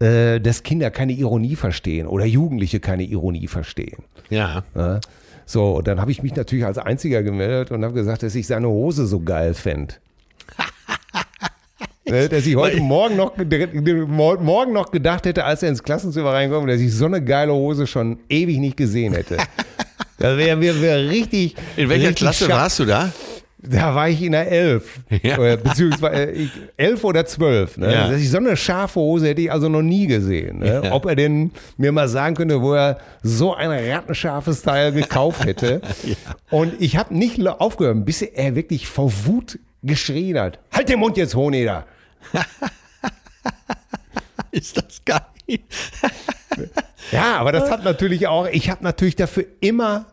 äh, dass Kinder keine Ironie verstehen oder Jugendliche keine Ironie verstehen. Ja. ja? So, dann habe ich mich natürlich als Einziger gemeldet und habe gesagt, dass ich seine Hose so geil fände. Ne, dass ich heute Morgen noch, morgen noch gedacht hätte, als er ins Klassenzimmer reinkommt, dass ich so eine geile Hose schon ewig nicht gesehen hätte. Das wäre wär, wär richtig. In welcher richtig Klasse warst du da? Da war ich in der Elf. Ja. Beziehungsweise äh, elf oder zwölf. Ne? Ja. So eine scharfe Hose hätte ich also noch nie gesehen. Ne? Ja. Ob er denn mir mal sagen könnte, wo er so ein rattenscharfes Teil gekauft hätte. ja. Und ich habe nicht aufgehört, bis er wirklich vor Wut geschrien hat. Halt den Mund jetzt, Honeder! Ist das geil. ja, aber das hat natürlich auch, ich habe natürlich dafür immer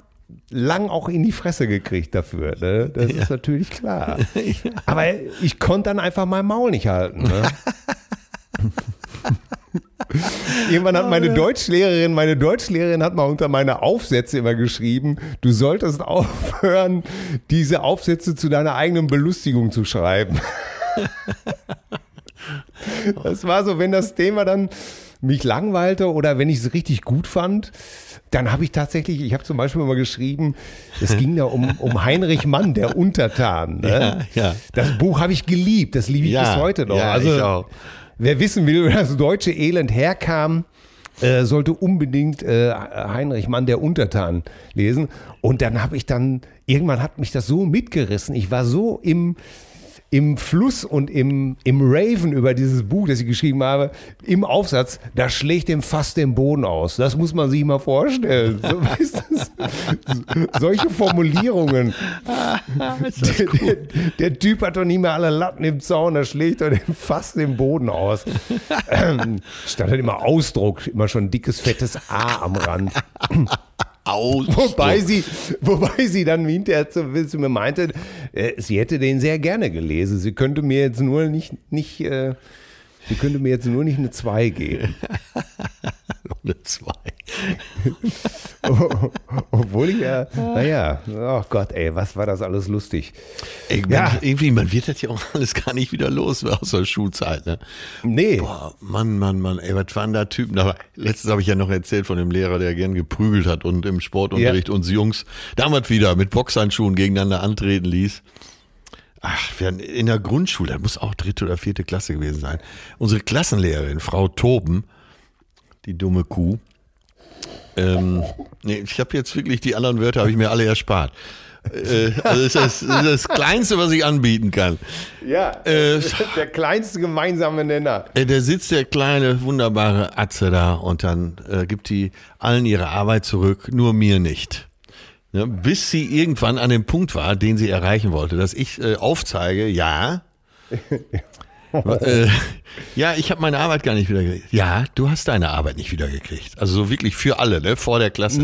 lang auch in die Fresse gekriegt dafür. Ne? Das ja. ist natürlich klar. Ja. Aber ich konnte dann einfach mein Maul nicht halten. Ne? Irgendwann hat meine Deutschlehrerin, meine Deutschlehrerin hat mal unter meine Aufsätze immer geschrieben, du solltest aufhören, diese Aufsätze zu deiner eigenen Belustigung zu schreiben. Das war so, wenn das Thema dann mich langweilte oder wenn ich es richtig gut fand, dann habe ich tatsächlich, ich habe zum Beispiel mal geschrieben, es ging da um, um Heinrich Mann, der Untertan. Ne? Ja, ja. Das Buch habe ich geliebt, das liebe ich ja, bis heute noch. Also, wer wissen will, wo das deutsche Elend herkam, äh, sollte unbedingt äh, Heinrich Mann, der Untertan lesen. Und dann habe ich dann, irgendwann hat mich das so mitgerissen. Ich war so im, im Fluss und im, im Raven über dieses Buch, das ich geschrieben habe, im Aufsatz, da schlägt dem fast den Boden aus. Das muss man sich mal vorstellen. So, weißt du, solche Formulierungen. der, der, der, Typ hat doch nie mehr alle Latten im Zaun, da schlägt er dem fast den Boden aus. Ähm, stand halt immer Ausdruck, immer schon ein dickes, fettes A am Rand. Aus. Wobei sie, wobei sie dann hinterher zu, zu mir meinte, äh, sie hätte den sehr gerne gelesen. Sie könnte mir jetzt nur nicht, nicht äh, sie könnte mir jetzt nur nicht eine 2 geben. Eine 2. Obwohl ich ja, naja, oh Gott, ey, was war das alles lustig. Ey, man, Ja. Irgendwie, man wird das ja auch alles gar nicht wieder los aus der Schulzeit. Ne? Nee, Boah, Mann, Mann, Mann, ey, was waren da Typen? Da, letztens habe ich ja noch erzählt von dem Lehrer, der gern geprügelt hat und im Sportunterricht uns Jungs damals wieder mit Boxhandschuhen gegeneinander antreten ließ. Ach, in der Grundschule, das muss auch dritte oder vierte Klasse gewesen sein. Unsere Klassenlehrerin, Frau Toben, die dumme Kuh. Ähm, nee, ich habe jetzt wirklich die anderen Wörter, habe ich mir alle erspart. Äh, also das ist das, ist das Kleinste, was ich anbieten kann. ja, Äh, der kleinste gemeinsame Nenner. Äh, Der sitzt der kleine, wunderbare Atze da und dann äh, gibt die allen ihre Arbeit zurück, nur mir nicht. Ja, bis sie irgendwann an dem Punkt war, den sie erreichen wollte, dass ich äh, aufzeige, ja, äh, ja, ich habe meine Arbeit gar nicht wiedergekriegt. Ja, du hast deine Arbeit nicht wiedergekriegt. Also so wirklich für alle, ne, vor der Klasse.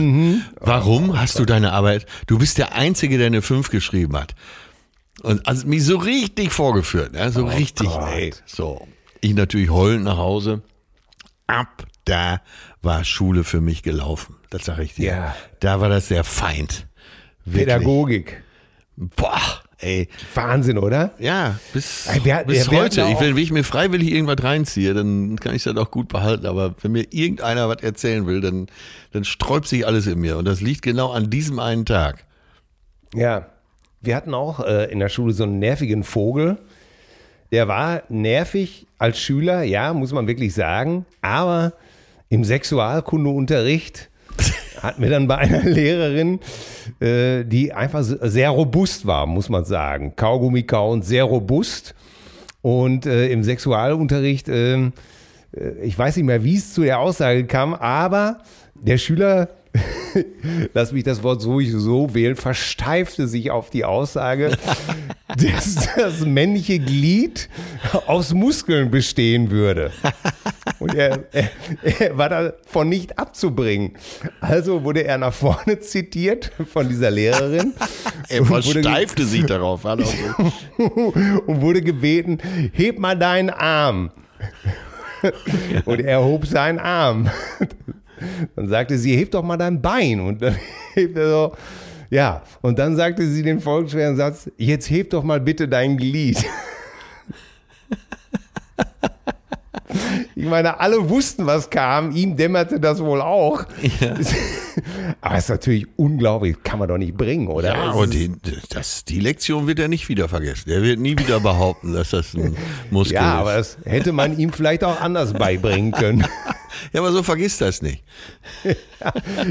Warum hast du deine Arbeit? Du bist der Einzige, der eine 5 geschrieben hat. Und also mich so richtig vorgeführt, ne? so richtig, Gott. ey. So. Ich natürlich heulend nach Hause. Ab da war Schule für mich gelaufen. Das sage ich dir. Ja. Da war das der Feind. Wirklich. Pädagogik. Boah, ey. Wahnsinn, oder? Ja, bis, Ey, wir- bis wir heute. Ich, wenn, wenn ich mir freiwillig irgendwas reinziehe, dann kann ich das auch gut behalten. Aber wenn mir irgendeiner was erzählen will, dann, dann sträubt sich alles in mir. Und das liegt genau an diesem einen Tag. Ja, wir hatten auch äh, in der Schule so einen nervigen Vogel. Der war nervig als Schüler, ja, muss man wirklich sagen. Aber im Sexualkundeunterricht hatten wir dann bei einer Lehrerin, äh, die einfach se- sehr robust war, muss man sagen. Kaugummi kauend, sehr robust. Und äh, im Sexualunterricht, ähm, äh, ich weiß nicht mehr, wie es zu der Aussage kam, aber der Schüler, lass mich das Wort sowieso wählen, versteifte sich auf die Aussage, dass das männliche Glied aus Muskeln bestehen würde. Und er, er, er war davon nicht abzubringen. Also wurde er nach vorne zitiert von dieser Lehrerin. Er versteifte sich darauf. Und wurde gebeten, heb mal deinen Arm. Und er hob seinen Arm. Dann sagte sie, heb doch mal dein Bein. Und dann hebt er so, ja. Und dann sagte sie den folgenschweren Satz, jetzt heb doch mal bitte dein Glied. Ich meine, alle wussten, was kam. Ihm dämmerte das wohl auch. Aber es ist natürlich unglaublich. Kann man doch nicht bringen, oder? Ja, ist- die, das, die Lektion wird er nicht wieder vergessen. Der wird nie wieder behaupten, dass das ein Muskel ja, ist. aber das hätte man ihm vielleicht auch anders beibringen können. ja, aber so vergiss das nicht.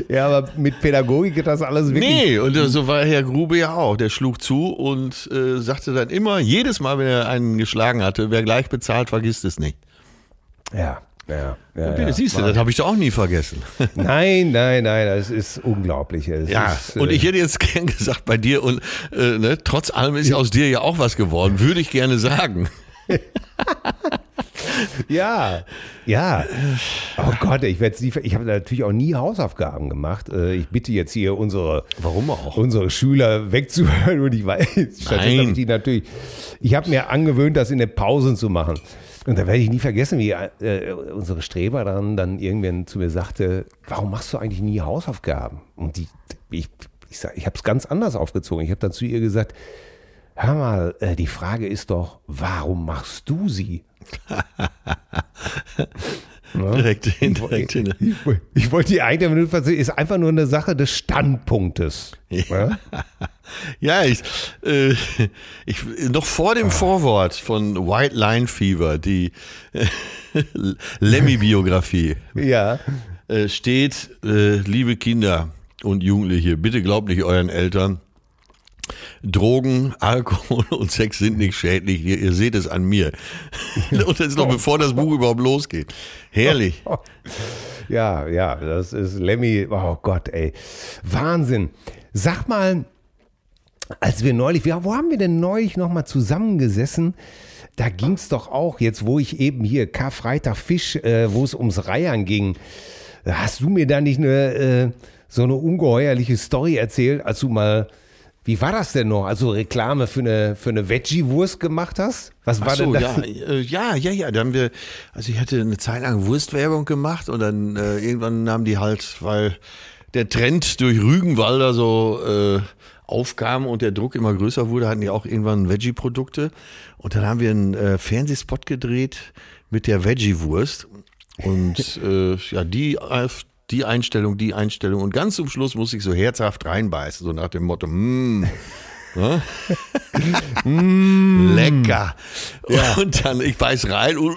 Ja, aber mit Pädagogik geht das alles wirklich. Nee, und so war Herr Grube ja auch. Der schlug zu und äh, sagte dann immer, jedes Mal, wenn er einen geschlagen hatte, wer gleich bezahlt, vergisst es nicht. Ja, ja. ja, Ja, siehst du, das habe ich doch auch nie vergessen. Nein, nein, nein, das ist unglaublich. Es Ja, ist, und äh, ich hätte jetzt gern gesagt, bei dir und äh, ne, trotz allem ist ja aus dir ja auch was geworden, würde ich gerne sagen. Ja, ja. Oh Gott, ich werde nie, ich habe natürlich auch nie Hausaufgaben gemacht. Äh, Ich bitte jetzt hier unsere, Warum auch? unsere Schüler wegzuhören und ich weiß, stattdessen habe ich die natürlich, ich habe mir angewöhnt, das in den Pausen zu machen. Und da werde ich nie vergessen, wie äh, unsere Streber dann, irgendwann zu mir sagte, warum machst du eigentlich nie Hausaufgaben? Und die, ich, ich, sag, ich habe es ganz anders aufgezogen. Ich habe dann zu ihr gesagt, hör mal, äh, die Frage ist doch, warum machst du sie? Direkt hin, direkt hin. Ich, ich wollte die eigene Minute versehen, ist einfach nur eine Sache des Standpunktes. Ja? Ja, ich, äh, ich noch vor dem Vorwort von White Line Fever, die äh, Lemmy-Biografie, ja. äh, steht, äh, liebe Kinder und Jugendliche, bitte glaubt nicht euren Eltern. Drogen, Alkohol und Sex sind nicht schädlich. Ihr, ihr seht es an mir. Und das ist noch bevor das Buch überhaupt losgeht. Herrlich. Ja, ja, das ist Lemmy. Oh Gott, ey. Wahnsinn. Sag mal, als wir neulich, ja, wo haben wir denn neulich nochmal zusammengesessen? Da ging es doch auch, jetzt wo ich eben hier Karfreitag Fisch, äh, wo es ums Reiern ging, hast du mir da nicht eine, äh, so eine ungeheuerliche Story erzählt, als du mal, wie war das denn noch? Also Reklame für eine, für eine Veggie-Wurst gemacht hast? Was war so, denn das? äh, ja, ja, ja. Da haben wir, also ich hatte eine Zeit lang Wurstwerbung gemacht und dann äh, irgendwann haben die halt, weil der Trend durch Rügenwalder so äh, aufkam und der Druck immer größer wurde, hatten die auch irgendwann Veggie-Produkte. Und dann haben wir einen äh, Fernsehspot gedreht mit der Veggie-Wurst. Und äh, ja, die, äh, die Einstellung, die Einstellung. Und ganz zum Schluss muss ich so herzhaft reinbeißen, so nach dem Motto, mm, ne? lecker. Und dann, ich beiß rein und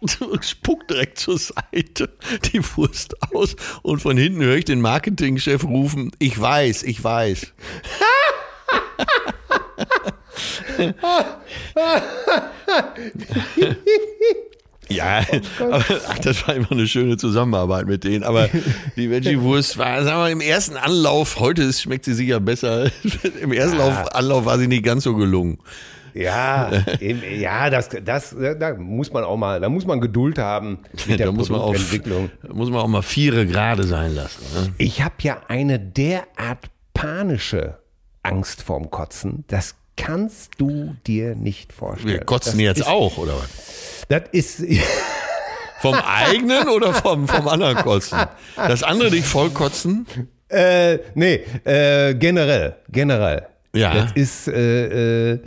spuck direkt zur Seite die Wurst aus. Und von hinten höre ich den Marketingchef rufen, ich weiß, ich weiß. Ja, aber ach, das war immer eine schöne Zusammenarbeit mit denen. Aber die Veggie-Wurst war, sagen wir mal, im ersten Anlauf, heute schmeckt sie sicher besser. Im ersten Lauf, Anlauf war sie nicht ganz so gelungen. Ja, eben, ja, das, das, da muss man auch mal, da muss man Geduld haben mit der da muss man, auch, muss man auch mal viere gerade sein lassen. Ne? Ich habe ja eine derart panische Angst vorm Kotzen, das kannst du dir nicht vorstellen. Wir kotzen das jetzt auch, oder was? Das ist, Vom eigenen oder vom, vom anderen Kotzen? Das andere dich voll kotzen? äh, nee, äh, generell, generell. Ja. Das ist, äh, äh,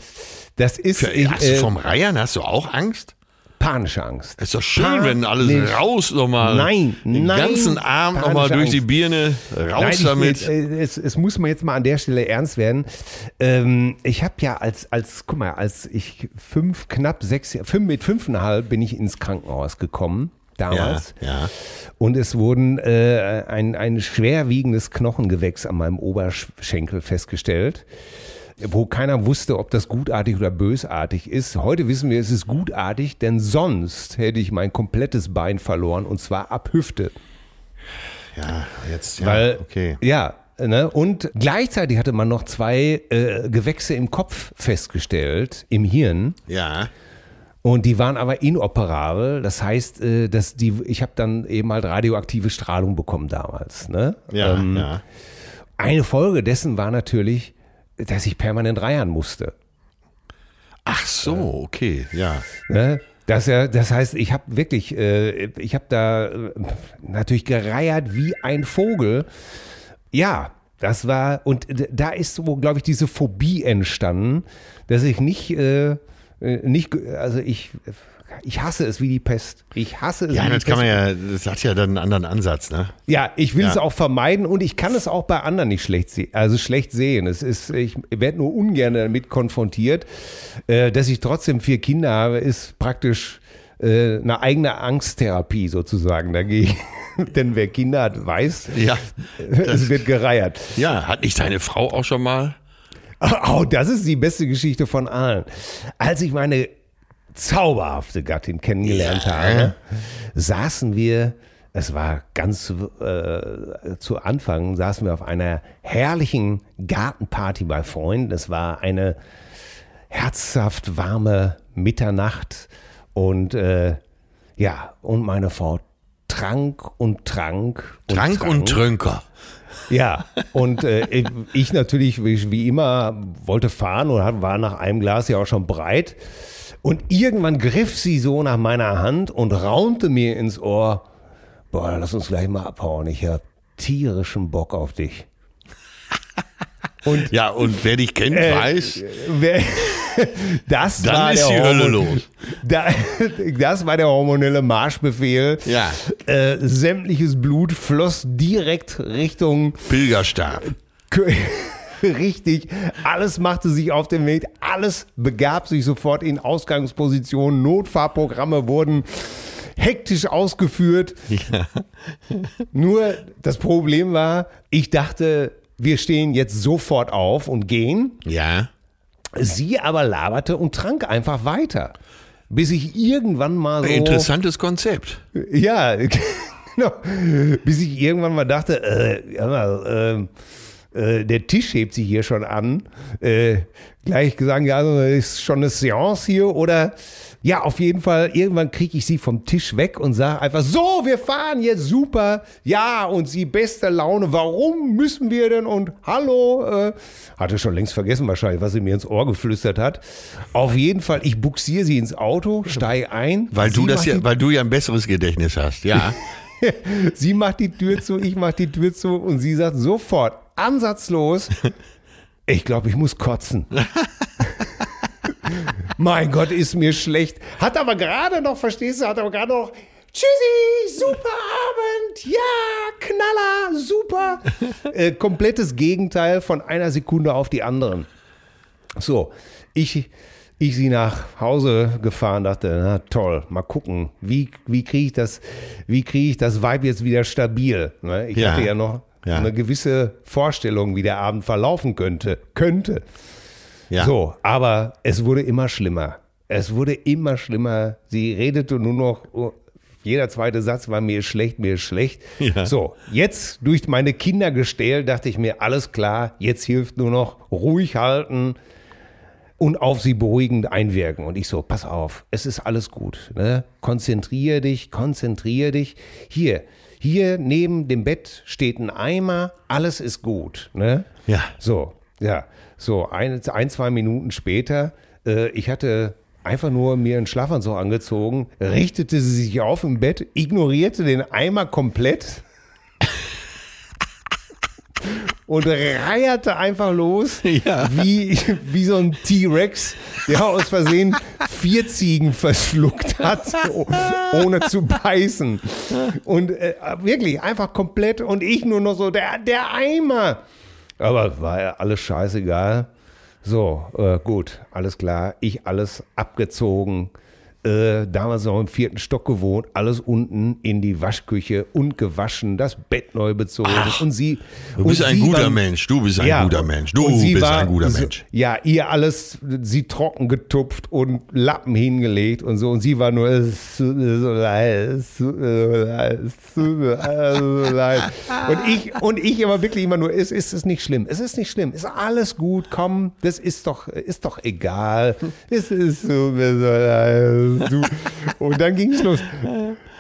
das ist Für, ich, hast du äh, vom Reiern, hast du auch Angst? Panische Angst. Ist doch schön, wenn alles Panisch. raus nochmal. Nein, Den nein, ganzen Abend nochmal durch die Angst. Birne, raus Nein, ich, damit. äh, Es, es muss mir jetzt mal an der Stelle ernst werden. Ähm, ich habe ja als, als, guck mal, als ich fünf, knapp sechs, fünf, mit fünfeinhalb bin ich ins Krankenhaus gekommen. ja, Damals. ja. Und es wurden äh, ein, ein schwerwiegendes Knochengewächs an meinem Oberschenkel festgestellt, wo keiner wusste, ob das gutartig oder bösartig ist. Heute wissen wir, es ist gutartig, denn sonst hätte ich mein komplettes Bein verloren und zwar ab Hüfte. Ja, jetzt, ja, Weil, okay. ja, ne? und gleichzeitig hatte man noch zwei äh, Gewächse im Kopf festgestellt, im Hirn. Ja, Und die waren aber inoperabel. Das heißt, äh, dass die, ich habe dann eben halt radioaktive Strahlung bekommen damals. Ne? ja, Ähm, ja. Eine Folge dessen war natürlich, dass ich permanent reiern musste. Ach so, okay, ja. Ne? Das, ja, das heißt, ich habe wirklich, äh, ich habe da äh, natürlich gereiert wie ein Vogel. Ja, das war, und da ist so, glaube ich, diese Phobie entstanden, dass ich nicht, äh, nicht, also ich, ich hasse es wie die Pest. Ich hasse es Ja, wie das die kann Pest. man ja, das hat ja dann einen anderen Ansatz, ne? Ja, ich will Ja. es auch vermeiden und ich kann es auch bei anderen nicht schlecht sehen. Also schlecht sehen. Es ist, ich werde nur ungern damit konfrontiert. Äh, dass ich trotzdem vier Kinder habe, ist praktisch äh, eine eigene Angsttherapie sozusagen dagegen. Denn wer Kinder hat, weiß, Ja. es wird gereiert. Ja, hat nicht deine Frau auch schon mal? Oh, das ist die beste Geschichte von allen. Als ich meine zauberhafte Gattin kennengelernt Ja. habe, saßen wir, es war ganz äh, zu Anfang, saßen wir auf einer herrlichen Gartenparty bei Freunden. Es war eine herzhaft warme Mitternacht und äh, ja, und meine Frau trank und trank und Trank und Trönker. Ja, und äh, ich natürlich, wie, wie immer, wollte fahren und war nach einem Glas ja auch schon breit. Und irgendwann griff sie so nach meiner Hand und raunte mir ins Ohr, boah, lass uns gleich mal abhauen, ich hab tierischen Bock auf dich. Und Ja, und wer dich kennt, äh, weiß, wer, das dann war ist der die Hölle Hormon- los. Da, das war der hormonelle Marschbefehl. Ja. Äh, sämtliches Blut floss direkt Richtung Pilgerstab. Kö- Richtig, alles machte sich auf den Weg, alles begab sich sofort in Ausgangsposition, Notfahrprogramme wurden hektisch ausgeführt. Nur das Problem war, ich dachte, wir stehen jetzt sofort auf und gehen. Ja. Sie aber laberte und trank einfach weiter. Bis ich irgendwann mal so. Interessantes Konzept. Ja, genau. Bis ich irgendwann mal dachte, äh, hör mal, Äh, der Tisch hebt sich hier schon an. Äh, gleich gesagt, ja, also ist schon eine Seance hier oder ja, auf jeden Fall, irgendwann kriege ich sie vom Tisch weg und sage einfach, so, wir fahren jetzt super. Ja, und sie beste Laune. Warum müssen wir denn? Und hallo. Äh, hatte schon längst vergessen wahrscheinlich, was sie mir ins Ohr geflüstert hat. Auf jeden Fall, ich buxiere sie ins Auto, steige ein. Weil du das ja, weil du ja ein besseres Gedächtnis hast, ja. Sie macht die Tür zu, ich mach die Tür zu und sie sagt sofort, ansatzlos, ich glaube, ich muss kotzen. mein Gott, ist mir schlecht. Hat aber gerade noch, verstehst du, hat aber gerade noch, tschüssi, super Abend, ja, Knaller, super. Äh, komplettes Gegenteil von einer Sekunde auf die anderen. So, ich, ich sie nach Hause gefahren, dachte, na toll, mal gucken, wie, wie kriege ich das, wie kriege ich das Vibe jetzt wieder stabil? Ne? Ich Ja. hatte ja noch Ja. eine gewisse Vorstellung, wie der Abend verlaufen könnte, könnte. Ja. So, aber es wurde immer schlimmer. Es wurde immer schlimmer. Sie redete nur noch, oh, jeder zweite Satz war mir schlecht, mir ist schlecht. Ja. So, jetzt durch meine Kinder gestählt, dachte ich mir, alles klar, jetzt hilft nur noch ruhig halten und auf sie beruhigend einwirken. Und ich so, pass auf, es ist alles gut. Ne? Konzentriere dich, konzentriere dich. Hier, hier neben dem Bett steht ein Eimer, alles ist gut. Ne? Ja. So, ja. So, ein, ein zwei Minuten später, äh, ich hatte einfach nur mir einen Schlafanzug angezogen, richtete sie sich auf im Bett, ignorierte den Eimer komplett und reierte einfach los, Ja. wie, wie so ein T-Rex, der aus Versehen vier Ziegen verschluckt hat, oh- ohne zu beißen. Und äh, wirklich einfach komplett und ich nur noch so, der, der Eimer. Aber war ja alles scheißegal. So, äh, gut, alles klar. Ich alles abgezogen. Äh, damals noch im vierten Stock gewohnt, alles unten in die Waschküche und gewaschen, das Bett neu bezogen. und sie. Du bist ein guter waren- Mensch. Du bist ein guter Mensch. Du bist war ein guter Mensch. Ja, ihr alles, sie trocken getupft und Lappen hingelegt und so. Und sie war nur, es tut mir so leid, es tut mir so leid, es tut mir alles so leid. Und ich, und ich immer wirklich immer nur, es ist, ist nicht schlimm, es ist nicht schlimm, ist alles gut, komm, das ist doch, ist doch egal. Es ist so mir so leid. Du. Und dann ging es los.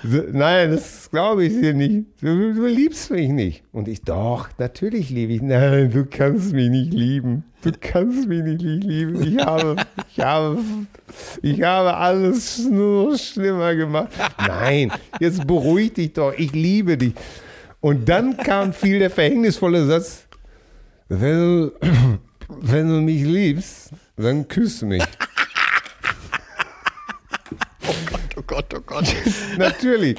Nein, das glaube ich dir nicht. Du, du liebst mich nicht. Und ich, doch, natürlich liebe ich. Nein, du kannst mich nicht lieben. Du kannst mich nicht lieben. Ich habe, ich habe, ich habe alles nur schlimmer gemacht. Nein, jetzt beruhig dich doch. Ich liebe dich. Und dann kam viel der verhängnisvolle Satz. Wenn du, wenn du mich liebst, dann küss mich. Oh Gott, oh Gott. natürlich.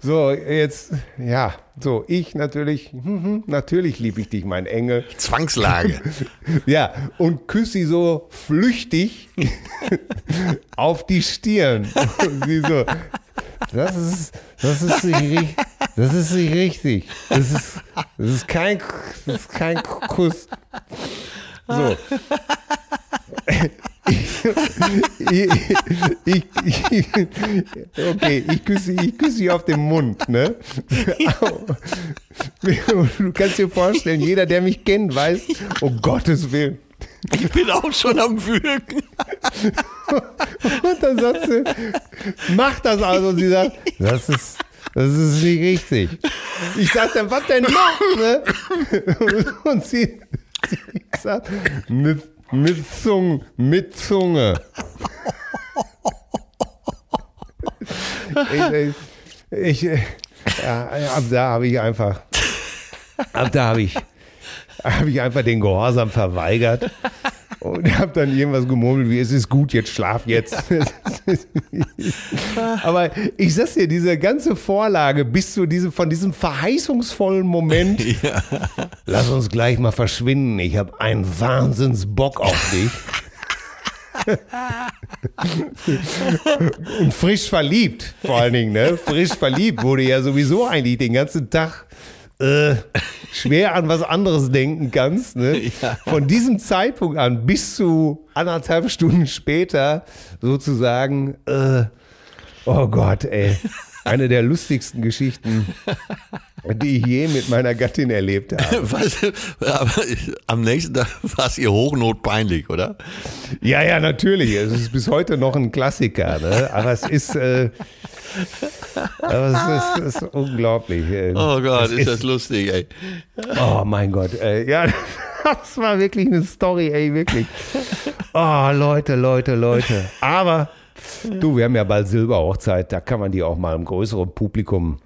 So, jetzt, ja, so, ich natürlich, mhm, natürlich liebe ich dich, mein Engel. Zwangslage. Ja, und küsse sie so flüchtig auf die Stirn. Und sie so, das ist, das ist nicht richtig. Das ist nicht richtig. Das ist, das ist kein, das ist kein Kuss. So. Ich, ich, ich, okay, ich küsse, ich küsse sie auf den Mund, ne? Du kannst dir vorstellen, jeder, der mich kennt, weiß, um Gottes Willen. Ich bin auch schon am Würgen. Und dann sagt sie, mach das also. Und sie sagt, das ist, das ist nicht richtig. Ich sag dann, was denn noch? Ne? Und sie, sie sagt, mit, mit Zunge, mit Zunge. Ich, ich, ja, ab da habe ich einfach, ab da habe ich, habe ich einfach den Gehorsam verweigert und habe dann irgendwas gemurmelt wie, es ist gut, jetzt schlaf jetzt. Aber ich sag's dir, diese ganze Vorlage bis zu diesem, von diesem verheißungsvollen Moment, lass uns gleich mal verschwinden, ich habe einen Wahnsinnsbock auf dich. Und frisch verliebt, vor allen Dingen, ne? Frisch verliebt wurde ja sowieso eigentlich den ganzen Tag äh, schwer an was anderes denken kannst. Ne? Von diesem Zeitpunkt an bis zu anderthalb Stunden später sozusagen, äh, oh Gott, ey. eine der lustigsten Geschichten, die ich je mit meiner Gattin erlebt habe. Aber am nächsten Tag war es ihr hochnotpeinlich, oder? Ja, ja, natürlich. Es ist bis heute noch ein Klassiker. Ne? Aber es ist, äh, aber es ist, ist unglaublich. äh. Oh Gott, Es ist das lustig, ey. Oh mein Gott, äh, ja, das war wirklich eine Story, ey, wirklich. Oh, Leute, Leute, Leute. Aber du, wir haben ja bald Silberhochzeit, da kann man die auch mal im größeren Publikum,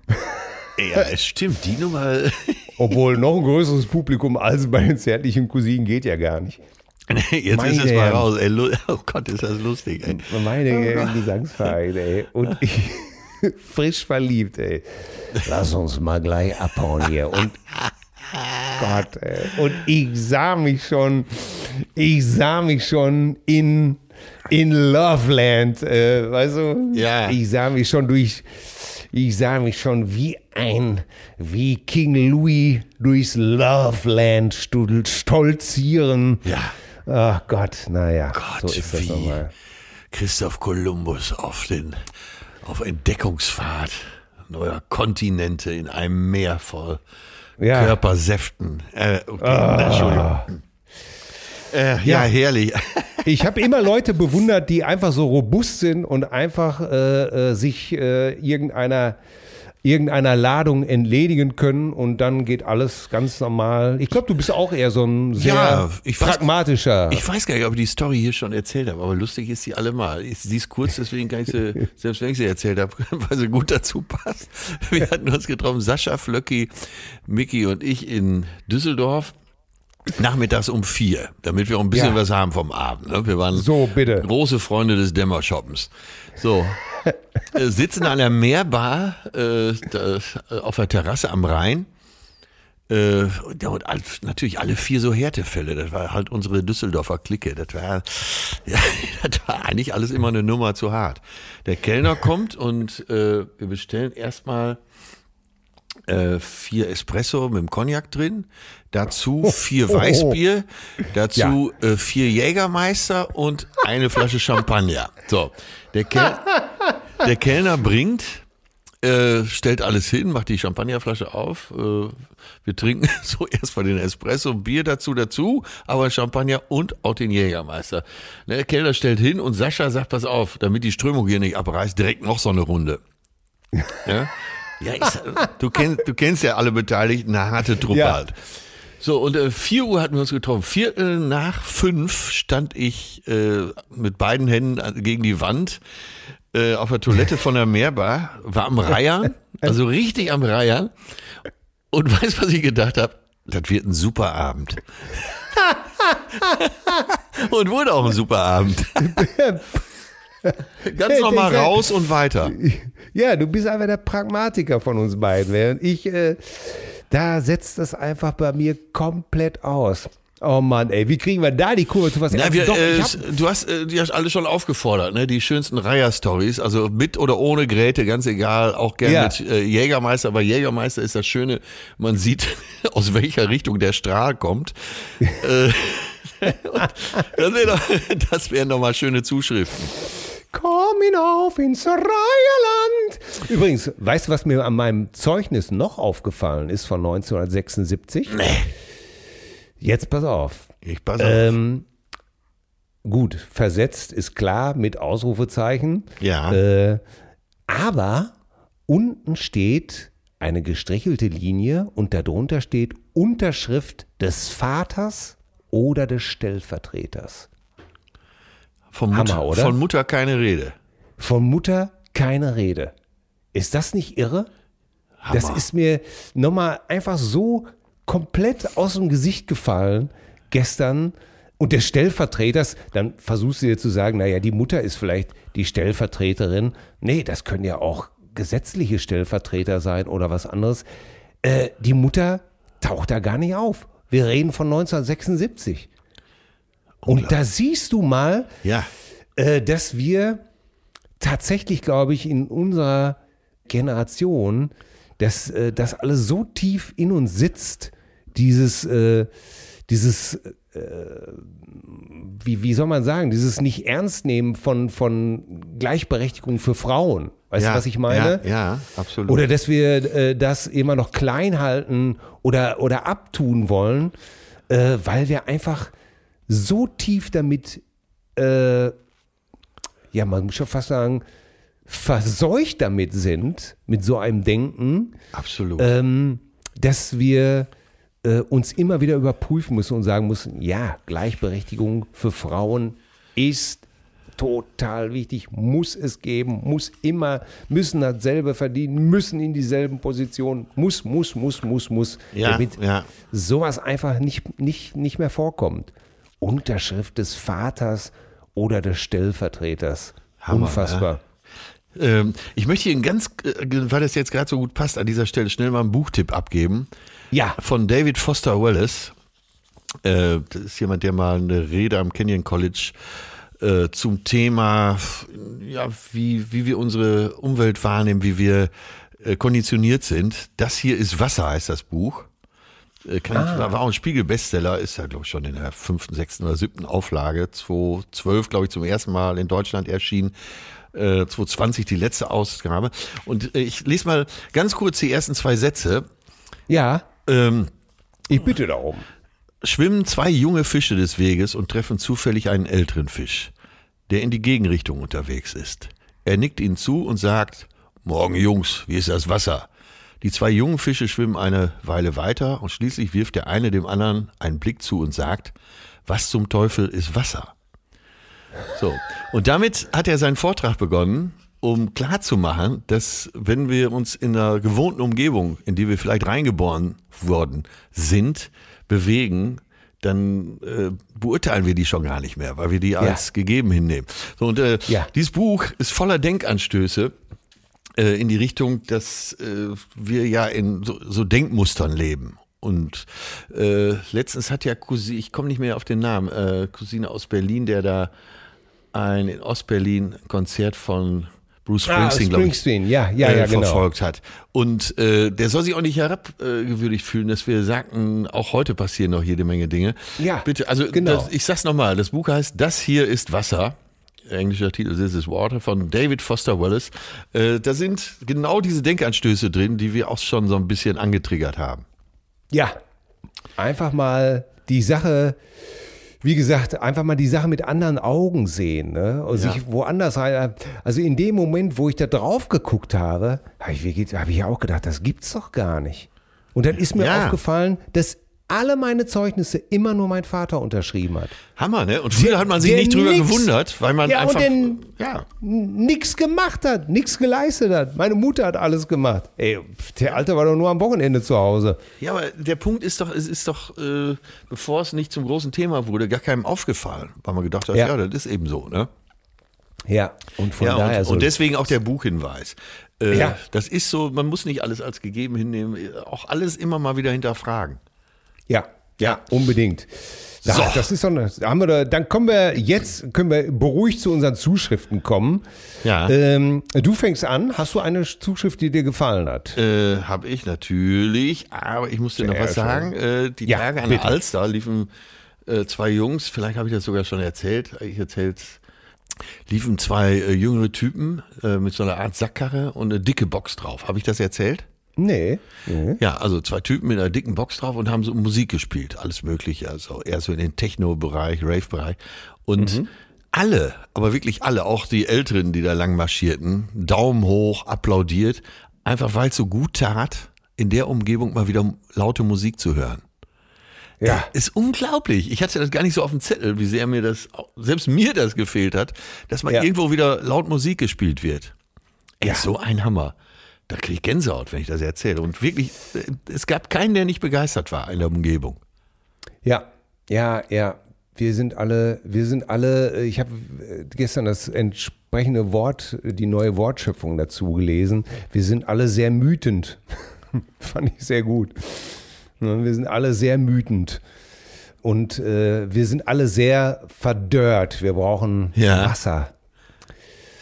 Ja, es stimmt, die Nummer. obwohl noch ein größeres Publikum als bei den zärtlichen Cousinen geht ja gar nicht. Jetzt Meine ist es mal raus, ey. Oh Gott, ist das lustig, ey. Meine äh, Gesangsverein, ey. Und ich, frisch verliebt, ey. Lass uns mal gleich abhauen hier. Und Gott, ey. Und ich sah mich schon, ich sah mich schon in, in Loveland, äh, weißt du? Ja. Ich sah mich schon durch, ich sah mich schon wie ein, wie King Louis durchs Loveland stolzieren. Ja. Ach Gott, naja, Gott, so ist das wie nochmal. Christoph Kolumbus auf den, auf Entdeckungsfahrt neuer Kontinente in einem Meer voll Ja. Körpersäften. Äh, okay, Entschuldigung. Äh, ja. Ja. herrlich. Ich habe immer Leute bewundert, die einfach so robust sind und einfach äh, äh, sich äh, irgendeiner irgendeiner Ladung entledigen können und dann geht alles ganz normal. Ich glaube, du bist auch eher so ein sehr Ja, ich weiß- pragmatischer. Ich weiß gar nicht, ob ich die Story hier schon erzählt habe, aber lustig ist sie allemal. Sie ist kurz, deswegen kann ich sie, selbst wenn ich sie erzählt habe, weil sie gut dazu passt. Wir hatten uns getroffen, Sascha, Flöcki, Mickey und ich in Düsseldorf. Nachmittags um vier, damit wir auch ein bisschen Ja. was haben vom Abend. ne? Wir waren So, bitte. große Freunde des Dämmershoppens. So, äh, sitzen an der Meerbar äh, da, äh, auf der Terrasse am Rhein. Äh, und all, natürlich alle vier so Härtefälle. Das war halt unsere Düsseldorfer Clique. Das war, ja, das war eigentlich alles immer eine Nummer zu hart. Der Kellner kommt und äh, wir bestellen erstmal äh, vier Espresso mit dem Cognac drin, dazu vier Weißbier, dazu äh, vier Jägermeister und eine Flasche Champagner. So, der, Kel der Kellner bringt, äh, stellt alles hin, macht die Champagnerflasche auf. Äh, wir trinken so erstmal den Espresso, Bier dazu, dazu, aber Champagner und auch den Jägermeister. Ne, Der Kellner stellt hin und Sascha sagt, pass auf, damit die Strömung hier nicht abreißt, direkt noch so eine Runde. Ja, ja ich, du, kennst, du kennst ja alle Beteiligten, eine harte Truppe Ja. halt. So, und äh, 4 Uhr hatten wir uns getroffen. Viertel nach fünf stand ich äh, mit beiden Händen an- gegen die Wand äh, auf der Toilette von der Meerbar, war am Reiern, also richtig am Reiern. Und weißt, was ich gedacht habe? Das wird ein super Abend. und wurde auch ein super Abend. Ganz normal raus und weiter. Ja, du bist einfach der Pragmatiker von uns beiden. Während ich, äh, da setzt das einfach bei mir komplett aus. Oh Mann, ey, wie kriegen wir da die Kurve zu was? Na, wir, Doch, äh, du hast äh, die hast alle schon aufgefordert, ne? Die schönsten Reiher-Stories, also mit oder ohne Gräte, ganz egal, auch gerne Ja. mit äh, Jägermeister. Aber Jägermeister ist das Schöne, man sieht, aus welcher Richtung der Strahl kommt. äh, das wären doch, wären doch mal schöne Zuschriften. Komm hinauf ins Reiherland. Übrigens, weißt du, was mir an meinem Zeugnis noch aufgefallen ist von 1976? Nee. Jetzt pass auf. Ich pass auf. Ähm, gut, versetzt ist klar mit Ausrufezeichen. Ja. Äh, aber unten steht eine gestrichelte Linie und darunter steht Unterschrift des Vaters oder des Stellvertreters. Von, Hammer, Mutter, oder? von Mutter keine Rede. Von Mutter keine Rede. Ist das nicht irre? Das Hammer. ist mir nochmal einfach so komplett aus dem Gesicht gefallen gestern. Und der Stellvertreters, dann versuchst du dir zu sagen, naja, die Mutter ist vielleicht die Stellvertreterin. Nee, das können ja auch gesetzliche Stellvertreter sein oder was anderes. Äh, die Mutter taucht da gar nicht auf. Wir reden von 1976. Und da siehst du mal, Ja. äh, dass wir tatsächlich, glaube ich, in unserer Generation, dass äh, das alles so tief in uns sitzt, dieses, äh, dieses, äh, wie, wie soll man sagen, dieses nicht ernst nehmen von, von Gleichberechtigung für Frauen. Weißt ja, du, was ich meine? Ja, ja absolut. Oder dass wir äh, das immer noch klein halten oder, oder abtun wollen, äh, weil wir einfach so tief damit, äh, ja, man muss schon fast sagen, verseucht damit sind, mit so einem Denken, absolut. ähm, dass wir äh, uns immer wieder überprüfen müssen und sagen müssen, ja, Gleichberechtigung für Frauen ist total wichtig, muss es geben, muss immer, müssen dasselbe verdienen, müssen in dieselben Positionen, muss, muss, muss, muss, muss, Ja, damit ja. sowas einfach nicht, nicht, nicht mehr vorkommt. Unterschrift des Vaters oder des Stellvertreters. Hammer, Unfassbar. Ähm, ich möchte einen ganz, äh, weil das jetzt gerade so gut passt, an dieser Stelle schnell mal einen Buchtipp abgeben. Ja. Von David Foster Wallace. Äh, das ist jemand, der mal eine Rede am Kenyon College äh, zum Thema, ja, wie, wie wir unsere Umwelt wahrnehmen, wie wir äh, konditioniert sind. Das hier ist Wasser, heißt das Buch. Äh, ich, war auch ein Spiegel-Bestseller, ist ja, glaube ich, schon in der fünften, sechsten oder siebten Auflage. 2012, glaube ich, zum ersten Mal in Deutschland erschienen. Äh, 2020 die letzte Ausgabe. Und äh, ich lese mal ganz kurz die ersten zwei Sätze. Ja, Ähm, ich bitte darum. schwimmen zwei junge Fische des Weges und treffen zufällig einen älteren Fisch, der in die Gegenrichtung unterwegs ist. Er nickt ihnen zu und sagt, Morgen Jungs, wie ist das Wasser? Die zwei jungen Fische schwimmen eine Weile weiter und schließlich wirft der eine dem anderen einen Blick zu und sagt, was zum Teufel ist Wasser? So, und damit hat er seinen Vortrag begonnen, um klarzumachen, dass wenn wir uns in einer gewohnten Umgebung, in die wir vielleicht reingeboren worden sind, bewegen, dann äh, beurteilen wir die schon gar nicht mehr, weil wir die als gegeben hinnehmen. So, und äh, Ja. dieses Buch ist voller Denkanstöße äh, in die Richtung, dass äh, wir ja in so, so Denkmustern leben. Und äh, letztens hat ja Cousine, ich komme nicht mehr auf den Namen, äh, Cousine aus Berlin, der da ein in Ostberlin Konzert von Bruce Ah, Springsteen, glaube ich, Springsteen, ja, ja, ja, genau. verfolgt hat. Und äh, der soll sich auch nicht herabgewürdigt fühlen, dass wir sagten, auch heute passieren noch jede Menge Dinge. Ja, bitte. Also genau. das, ich sag's nochmal, das Buch heißt Das hier ist Wasser. Englischer Titel This is Water von David Foster Wallace. Äh, da sind genau diese Denkanstöße drin, die wir auch schon so ein bisschen angetriggert haben. Ja, einfach mal die Sache, wie gesagt, einfach mal die Sache mit anderen Augen sehen, ne? Und Ja. sich woanders rein. Also in dem Moment, wo ich da drauf geguckt habe, habe ich, habe ich ja auch gedacht, das gibt's doch gar nicht. Und dann ist mir Ja. aufgefallen, dass alle meine Zeugnisse immer nur mein Vater unterschrieben hat. Hammer, ne? Und früher Der- hat man sich nicht drüber nix- gewundert, weil man Ja, und einfach. den- ja. Nix gemacht hat, nix geleistet hat. Meine Mutter hat alles gemacht. Ey, der Alte war doch nur am Wochenende zu Hause. ja, aber der Punkt ist doch, es ist doch, äh, bevor es nicht zum großen Thema wurde, gar keinem aufgefallen, weil man gedacht hat, ja, Ja. das ist eben so, ne? Ja, und von ja, daher und, so. und deswegen auch der Buchhinweis. Äh, Ja. Das ist so, man muss nicht alles als gegeben hinnehmen, auch alles immer mal wieder hinterfragen. Ja, ja, unbedingt. Da, So. Das ist doch eine, da haben wir da, dann kommen wir jetzt, können wir beruhigt zu unseren Zuschriften kommen. Ja. Ähm, du fängst an. Hast du eine Zuschrift, die dir gefallen hat? Äh, Habe ich natürlich, aber ich muss dir noch was sagen. Äh, die Ja, Tage an der Alster liefen äh, zwei Jungs, vielleicht habe ich das sogar schon erzählt, ich erzähl's, liefen zwei äh, jüngere Typen äh, mit so einer Art Sackkarre und eine dicke Box drauf. Habe ich das erzählt? Nee. nee. Ja, also zwei Typen mit einer dicken Box drauf und haben so Musik gespielt, alles Mögliche, also eher so in den Techno-Bereich, Rave-Bereich. Und alle, aber wirklich alle, auch die Älteren, die da lang marschierten, Daumen hoch, applaudiert, einfach weil es so gut tat, in der Umgebung mal wieder laute Musik zu hören. Ja. Ist unglaublich. Ich hatte das gar nicht so auf dem Zettel, wie sehr mir das, selbst mir das gefehlt hat, dass mal Ja. irgendwo wieder laut Musik gespielt wird. Ey, Ja. so ein Hammer. Da kriege ich Gänsehaut, wenn ich das erzähle. Und wirklich, äh, es gab keinen, der nicht begeistert war in der Umgebung. Ja, ja, ja. Wir sind alle, wir sind alle, äh, ich habe äh, gestern das entsprechende Wort, die neue Wortschöpfung dazu gelesen. Wir sind alle sehr mütend. Fand ich sehr gut. Ne, Wir sind alle sehr mütend. Und äh, wir sind alle sehr verdörrt. Wir brauchen Ja. Wasser.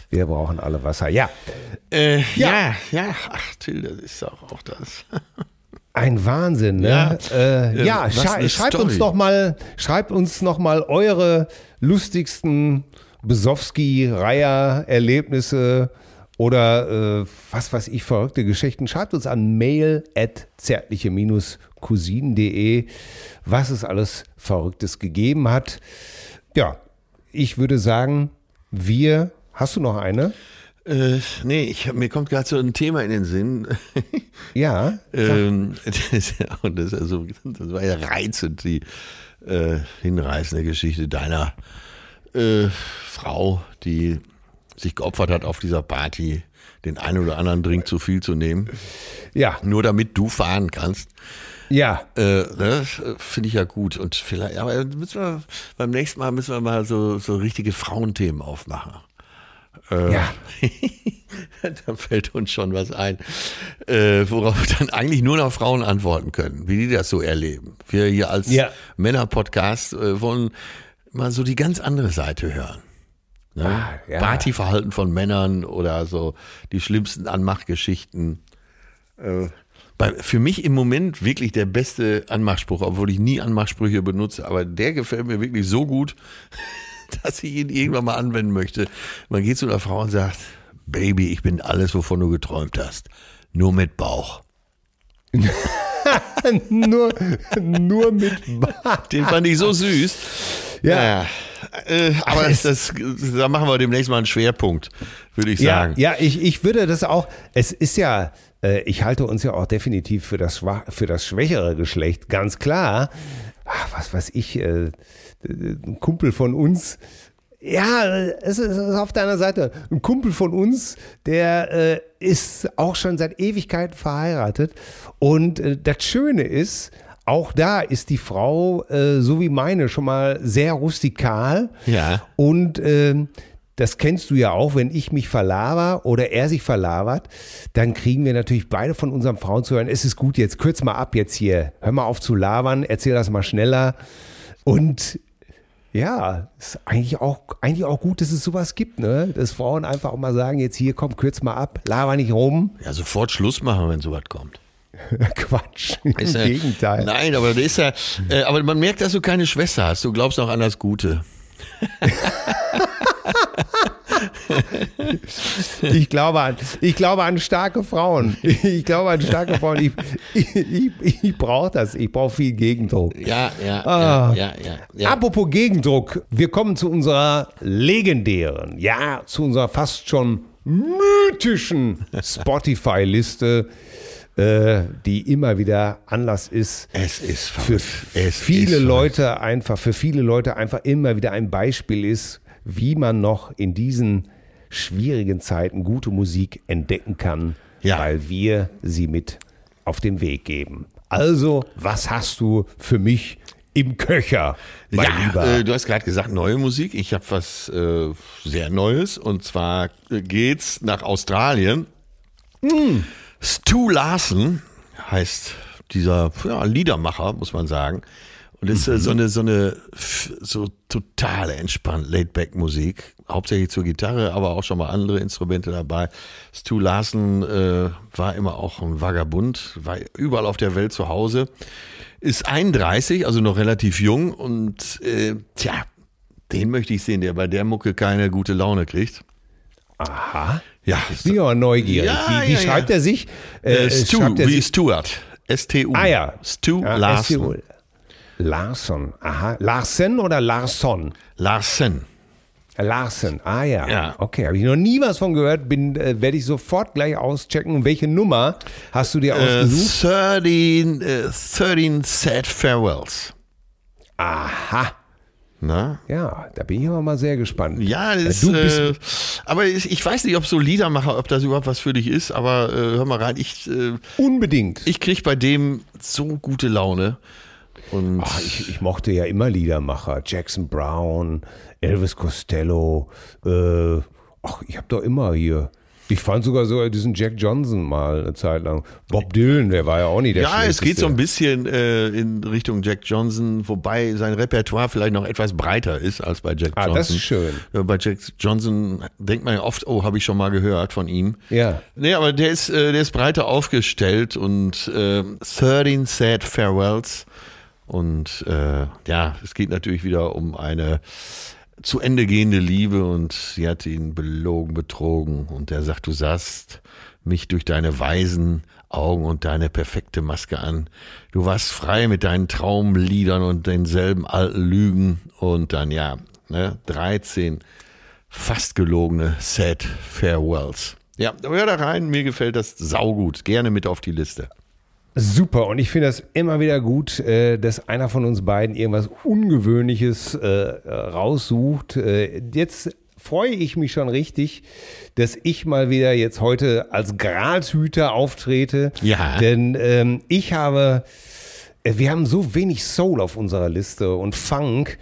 Wir brauchen alle Wasser. Ja, Äh, Ja. ja, ja. Ach, Till, das ist auch, auch das. Ein Wahnsinn, ne? Ja. äh, ja schrei schreibt Story. uns noch mal, schreibt uns noch mal eure lustigsten Besowski-Reiher-Erlebnisse oder äh, was weiß ich, verrückte Geschichten, schreibt uns an mail at zärtliche-cousinen.de, was es alles Verrücktes gegeben hat. Ja, ich würde sagen, wir, hast du noch eine? Äh, nee, ich, mir kommt gerade so ein Thema in den Sinn. Ja. ähm, das, und das, also, das war ja reizend, die äh, hinreißende Geschichte deiner äh, Frau, die sich geopfert hat auf dieser Party, den einen oder anderen Drink zu viel zu nehmen, Ja, nur damit du fahren kannst. ja. Äh, das finde ich ja gut. Und vielleicht, aber müssen wir, beim nächsten Mal müssen wir mal so, so richtige Frauenthemen aufmachen. Äh, Ja. da fällt uns schon was ein, äh, worauf dann eigentlich nur noch Frauen antworten können, wie die das so erleben. Wir hier als Ja. Männer-Podcast äh, wollen mal so die ganz andere Seite hören. Ne? Ah, ja. Partyverhalten von Männern oder so die schlimmsten Anmachgeschichten. Äh, bei, für mich im Moment wirklich der beste Anmachspruch, obwohl ich nie Anmachsprüche benutze, aber der gefällt mir wirklich so gut, dass ich ihn irgendwann mal anwenden möchte. Man geht zu einer Frau und sagt, Baby, ich bin alles, wovon du geträumt hast. Nur mit Bauch. nur, nur mit Bart. Den fand ich so süß. Ja. Naja, äh, aber das, das, da machen wir demnächst mal einen Schwerpunkt, würde ich Ja, sagen. ja ich, ich würde das auch, es ist ja, äh, ich halte uns ja auch definitiv für das, für das schwächere Geschlecht, ganz klar. Ach, was weiß ich, äh, ein Kumpel von uns, ja, es ist, auf deiner Seite. Ein Kumpel von uns, der äh, ist auch schon seit Ewigkeiten verheiratet. Und äh, das Schöne ist, auch da ist die Frau, äh, so wie meine, schon mal sehr rustikal. Ja. Und ähm, das kennst du ja auch, wenn ich mich verlaber oder er sich verlabert, dann kriegen wir natürlich beide von unseren Frauen zu hören, es ist gut, jetzt kürz mal ab jetzt hier, hör mal auf zu labern, erzähl das mal schneller. Und ja, ist eigentlich auch, eigentlich auch gut, dass es sowas gibt, ne? Dass Frauen einfach auch mal sagen, jetzt hier, komm, kürz mal ab, laber nicht rum. Ja, sofort Schluss machen, wenn sowas kommt. Quatsch, im Ist ja- Gegenteil. Nein, aber das ist ja, äh, aber man merkt, dass du keine Schwester hast. Du glaubst auch an das Gute. Ich glaube an, ich glaube an starke Frauen. Ich glaube an starke Frauen. Ich, ich, ich, ich brauche das. Ich brauche viel Gegendruck. Ja, ja, Ah. ja, ja, ja. Apropos Gegendruck, wir kommen zu unserer legendären, ja, zu unserer fast schon mythischen Spotify-Liste, äh, die immer wieder Anlass ist. Es ist Für verrückt. Es viele ist. Leute einfach, für viele Leute einfach immer wieder ein Beispiel ist, wie man noch in diesen schwierigen Zeiten gute Musik entdecken kann, Ja. weil wir sie mit auf den Weg geben. Also, was hast du für mich im Köcher, mein ja, Lieber? äh, du hast gerade gesagt, neue Musik. Ich habe was äh, sehr Neues und zwar äh, geht's nach Australien. Hm. Stu Larsen heißt dieser ja, Liedermacher, muss man sagen. Und ist äh, Mhm. so eine so eine so totale entspannt Laidback Musik, hauptsächlich zur Gitarre, aber auch schon mal andere Instrumente dabei. Stu Larsen äh, war immer auch ein Vagabund, war überall auf der Welt zu Hause, ist 31, also noch relativ jung und äh, tja, den möchte ich sehen, der bei der Mucke keine gute Laune kriegt. Aha. Ja, Ich bin aber neugierig. Ja, wie wie ja, schreibt ja. er sich? äh, Stu, schreibt er wie Stuart. S-T-U. Ah ja. Stu Ja, Larsen. Larson. Aha. Larsen oder Larson? Larsen. Larsen, ah ja. Ja. Okay, habe ich noch nie was von gehört. Bin, äh, werde ich sofort gleich auschecken. Welche Nummer hast du dir Äh, ausgesucht? 13, äh, 13 Sad Farewells. Aha. Na? Ja, da bin ich aber mal sehr gespannt. Ja, das ist, du bist- äh, aber ich, ich weiß nicht, ob so Liedermacher, ob das überhaupt was für dich ist, aber äh, hör mal rein, ich, äh, Unbedingt. ich krieg bei dem so gute Laune. Und Ach, ich, ich mochte ja immer Liedermacher. Jackson Brown, Elvis Costello. Äh, ach, ich habe doch immer hier. Ich fand sogar so diesen Jack Johnson mal eine Zeit lang. Bob Dylan, der war ja auch nicht der ja, es geht so ein bisschen äh, in Richtung Jack Johnson, wobei sein Repertoire vielleicht noch etwas breiter ist als bei Jack Ah, Johnson. das ist schön. Ja, bei Jack Johnson denkt man ja oft, oh, habe ich schon mal gehört von ihm. Ja. Nee, aber der ist, äh, der ist breiter aufgestellt und äh, 13 Sad Farewells. Und äh, ja, es geht natürlich wieder um eine zu Ende gehende Liebe und sie hat ihn belogen, betrogen und er sagt, du sahst mich durch deine weisen Augen und deine perfekte Maske an. Du warst frei mit deinen Traumliedern und denselben alten Lügen und dann ja, ne, 13 fast gelogene Sad Farewells. Ja, hör da rein, mir gefällt das saugut. Gerne mit auf die Liste. Super und ich finde das immer wieder gut, äh, dass einer von uns beiden irgendwas Ungewöhnliches äh, raussucht. Äh, jetzt freue ich mich schon richtig, dass ich mal wieder jetzt heute als Gralshüter auftrete. Ja. Denn ähm, ich habe wir haben so wenig Soul auf unserer Liste und Funk.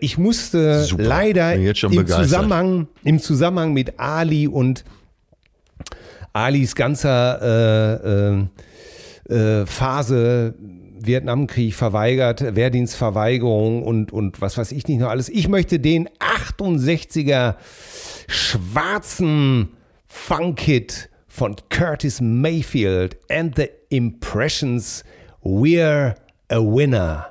Ich musste Super. leider im begeistert. Zusammenhang, im Zusammenhang mit Ali und Alis ganzer äh, äh, Phase Vietnamkrieg verweigert, Wehrdienstverweigerung und, und was weiß ich nicht noch alles. Ich möchte den 68er schwarzen Funk-Hit von Curtis Mayfield and the Impressions We're a Winner.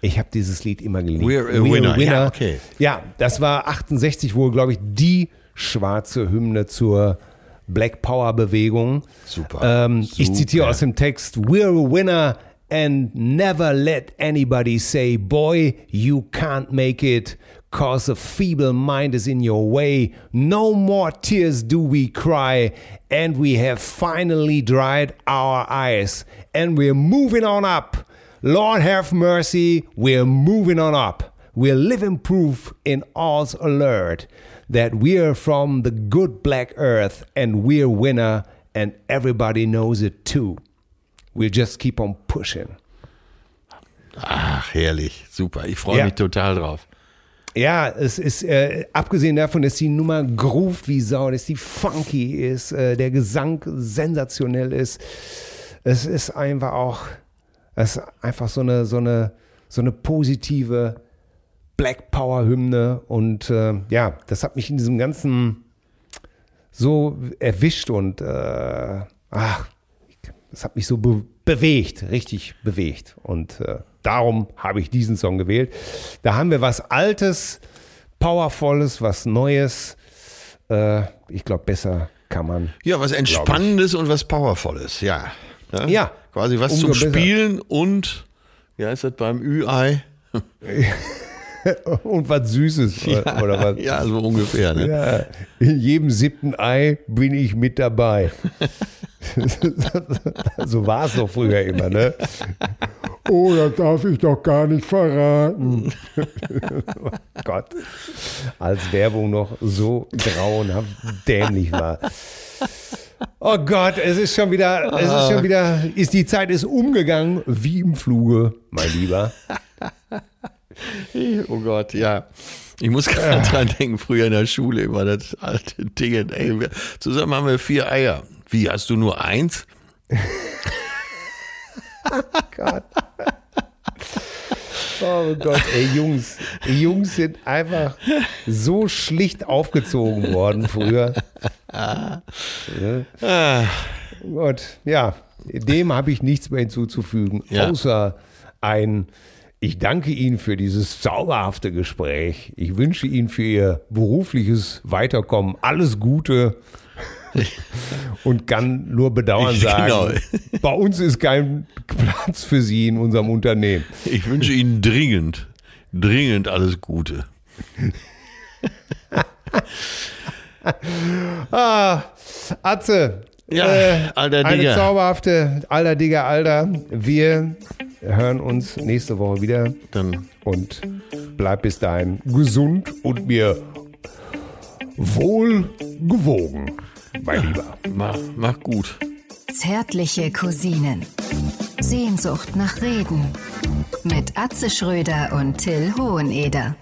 Ich habe dieses Lied immer geliebt. We're a Winner. Ja, okay. Ja, das war 68 wohl, glaube ich, die schwarze Hymne zur Black Power Bewegung. Super. Ähm, Ich Super. zitiere aus dem Text: We're a winner and never let anybody say, boy, you can't make it. Cause a feeble mind is in your way. No more tears do we cry. And we have finally dried our eyes. And we're moving on up. Lord have mercy, we're moving on up. We're living proof in all's alert that we're from the good black earth and we're winner and everybody knows it too. We'll just keep on pushing. Ach, herrlich. Super. Ich freue Ja. mich total drauf. Ja, es ist, äh, abgesehen davon, dass die Nummer groovt wie Sau, dass die funky ist, äh, der Gesang sensationell ist. Es ist einfach auch, es ist einfach so eine, so eine, so eine positive Black Power Hymne und äh, ja, das hat mich in diesem ganzen so erwischt und äh, ach, das hat mich so be bewegt, richtig bewegt. Und äh, darum habe ich diesen Song gewählt. Da haben wir was Altes, Powervolles, was Neues. Äh, ich glaube, besser kann man. Ja, was Entspannendes und was Powervolles, ja. Ja. Quasi was zum. Spielen und, wie heißt das beim Ü-Ei? Und was Süßes oder, oder was. Ja, so ungefähr, ne? Ja, in jedem siebten Ei bin ich mit dabei. so war es doch früher immer, ne? Oh, das darf ich doch gar nicht verraten. oh Gott. Als Werbung noch so grauenhaft dämlich war. Oh Gott, es ist schon wieder, es ist schon wieder, ist die Zeit ist umgegangen wie im Fluge, mein Lieber. Oh Gott, ja. Ich muss gerade dran denken, früher in der Schule immer das alte Ding. Ey, wir, zusammen haben wir vier Eier. Wie, hast du nur eins? Gott. Oh Gott, ey Jungs, Jungs sind einfach so schlicht aufgezogen worden früher. Ne? Ah, Gott, ja, dem habe ich nichts mehr hinzuzufügen, Ja. außer ein ich danke Ihnen für dieses zauberhafte Gespräch. Ich wünsche Ihnen für Ihr berufliches Weiterkommen alles Gute und kann nur bedauern genau. sagen, bei uns ist kein Platz für Sie in unserem Unternehmen. ich wünsche Ihnen dringend, dringend alles Gute. Ah, Atze. Ja, alter Äh, Eine Digger. zauberhafte, alter Digger, alter. Wir hören uns nächste Woche wieder Dann und bleib bis dahin gesund und mir wohl gewogen, mein Lieber. mach, mach gut. Zärtliche Cousinen. Sehnsucht nach Reden. Mit Atze Schröder und Till Hoheneder.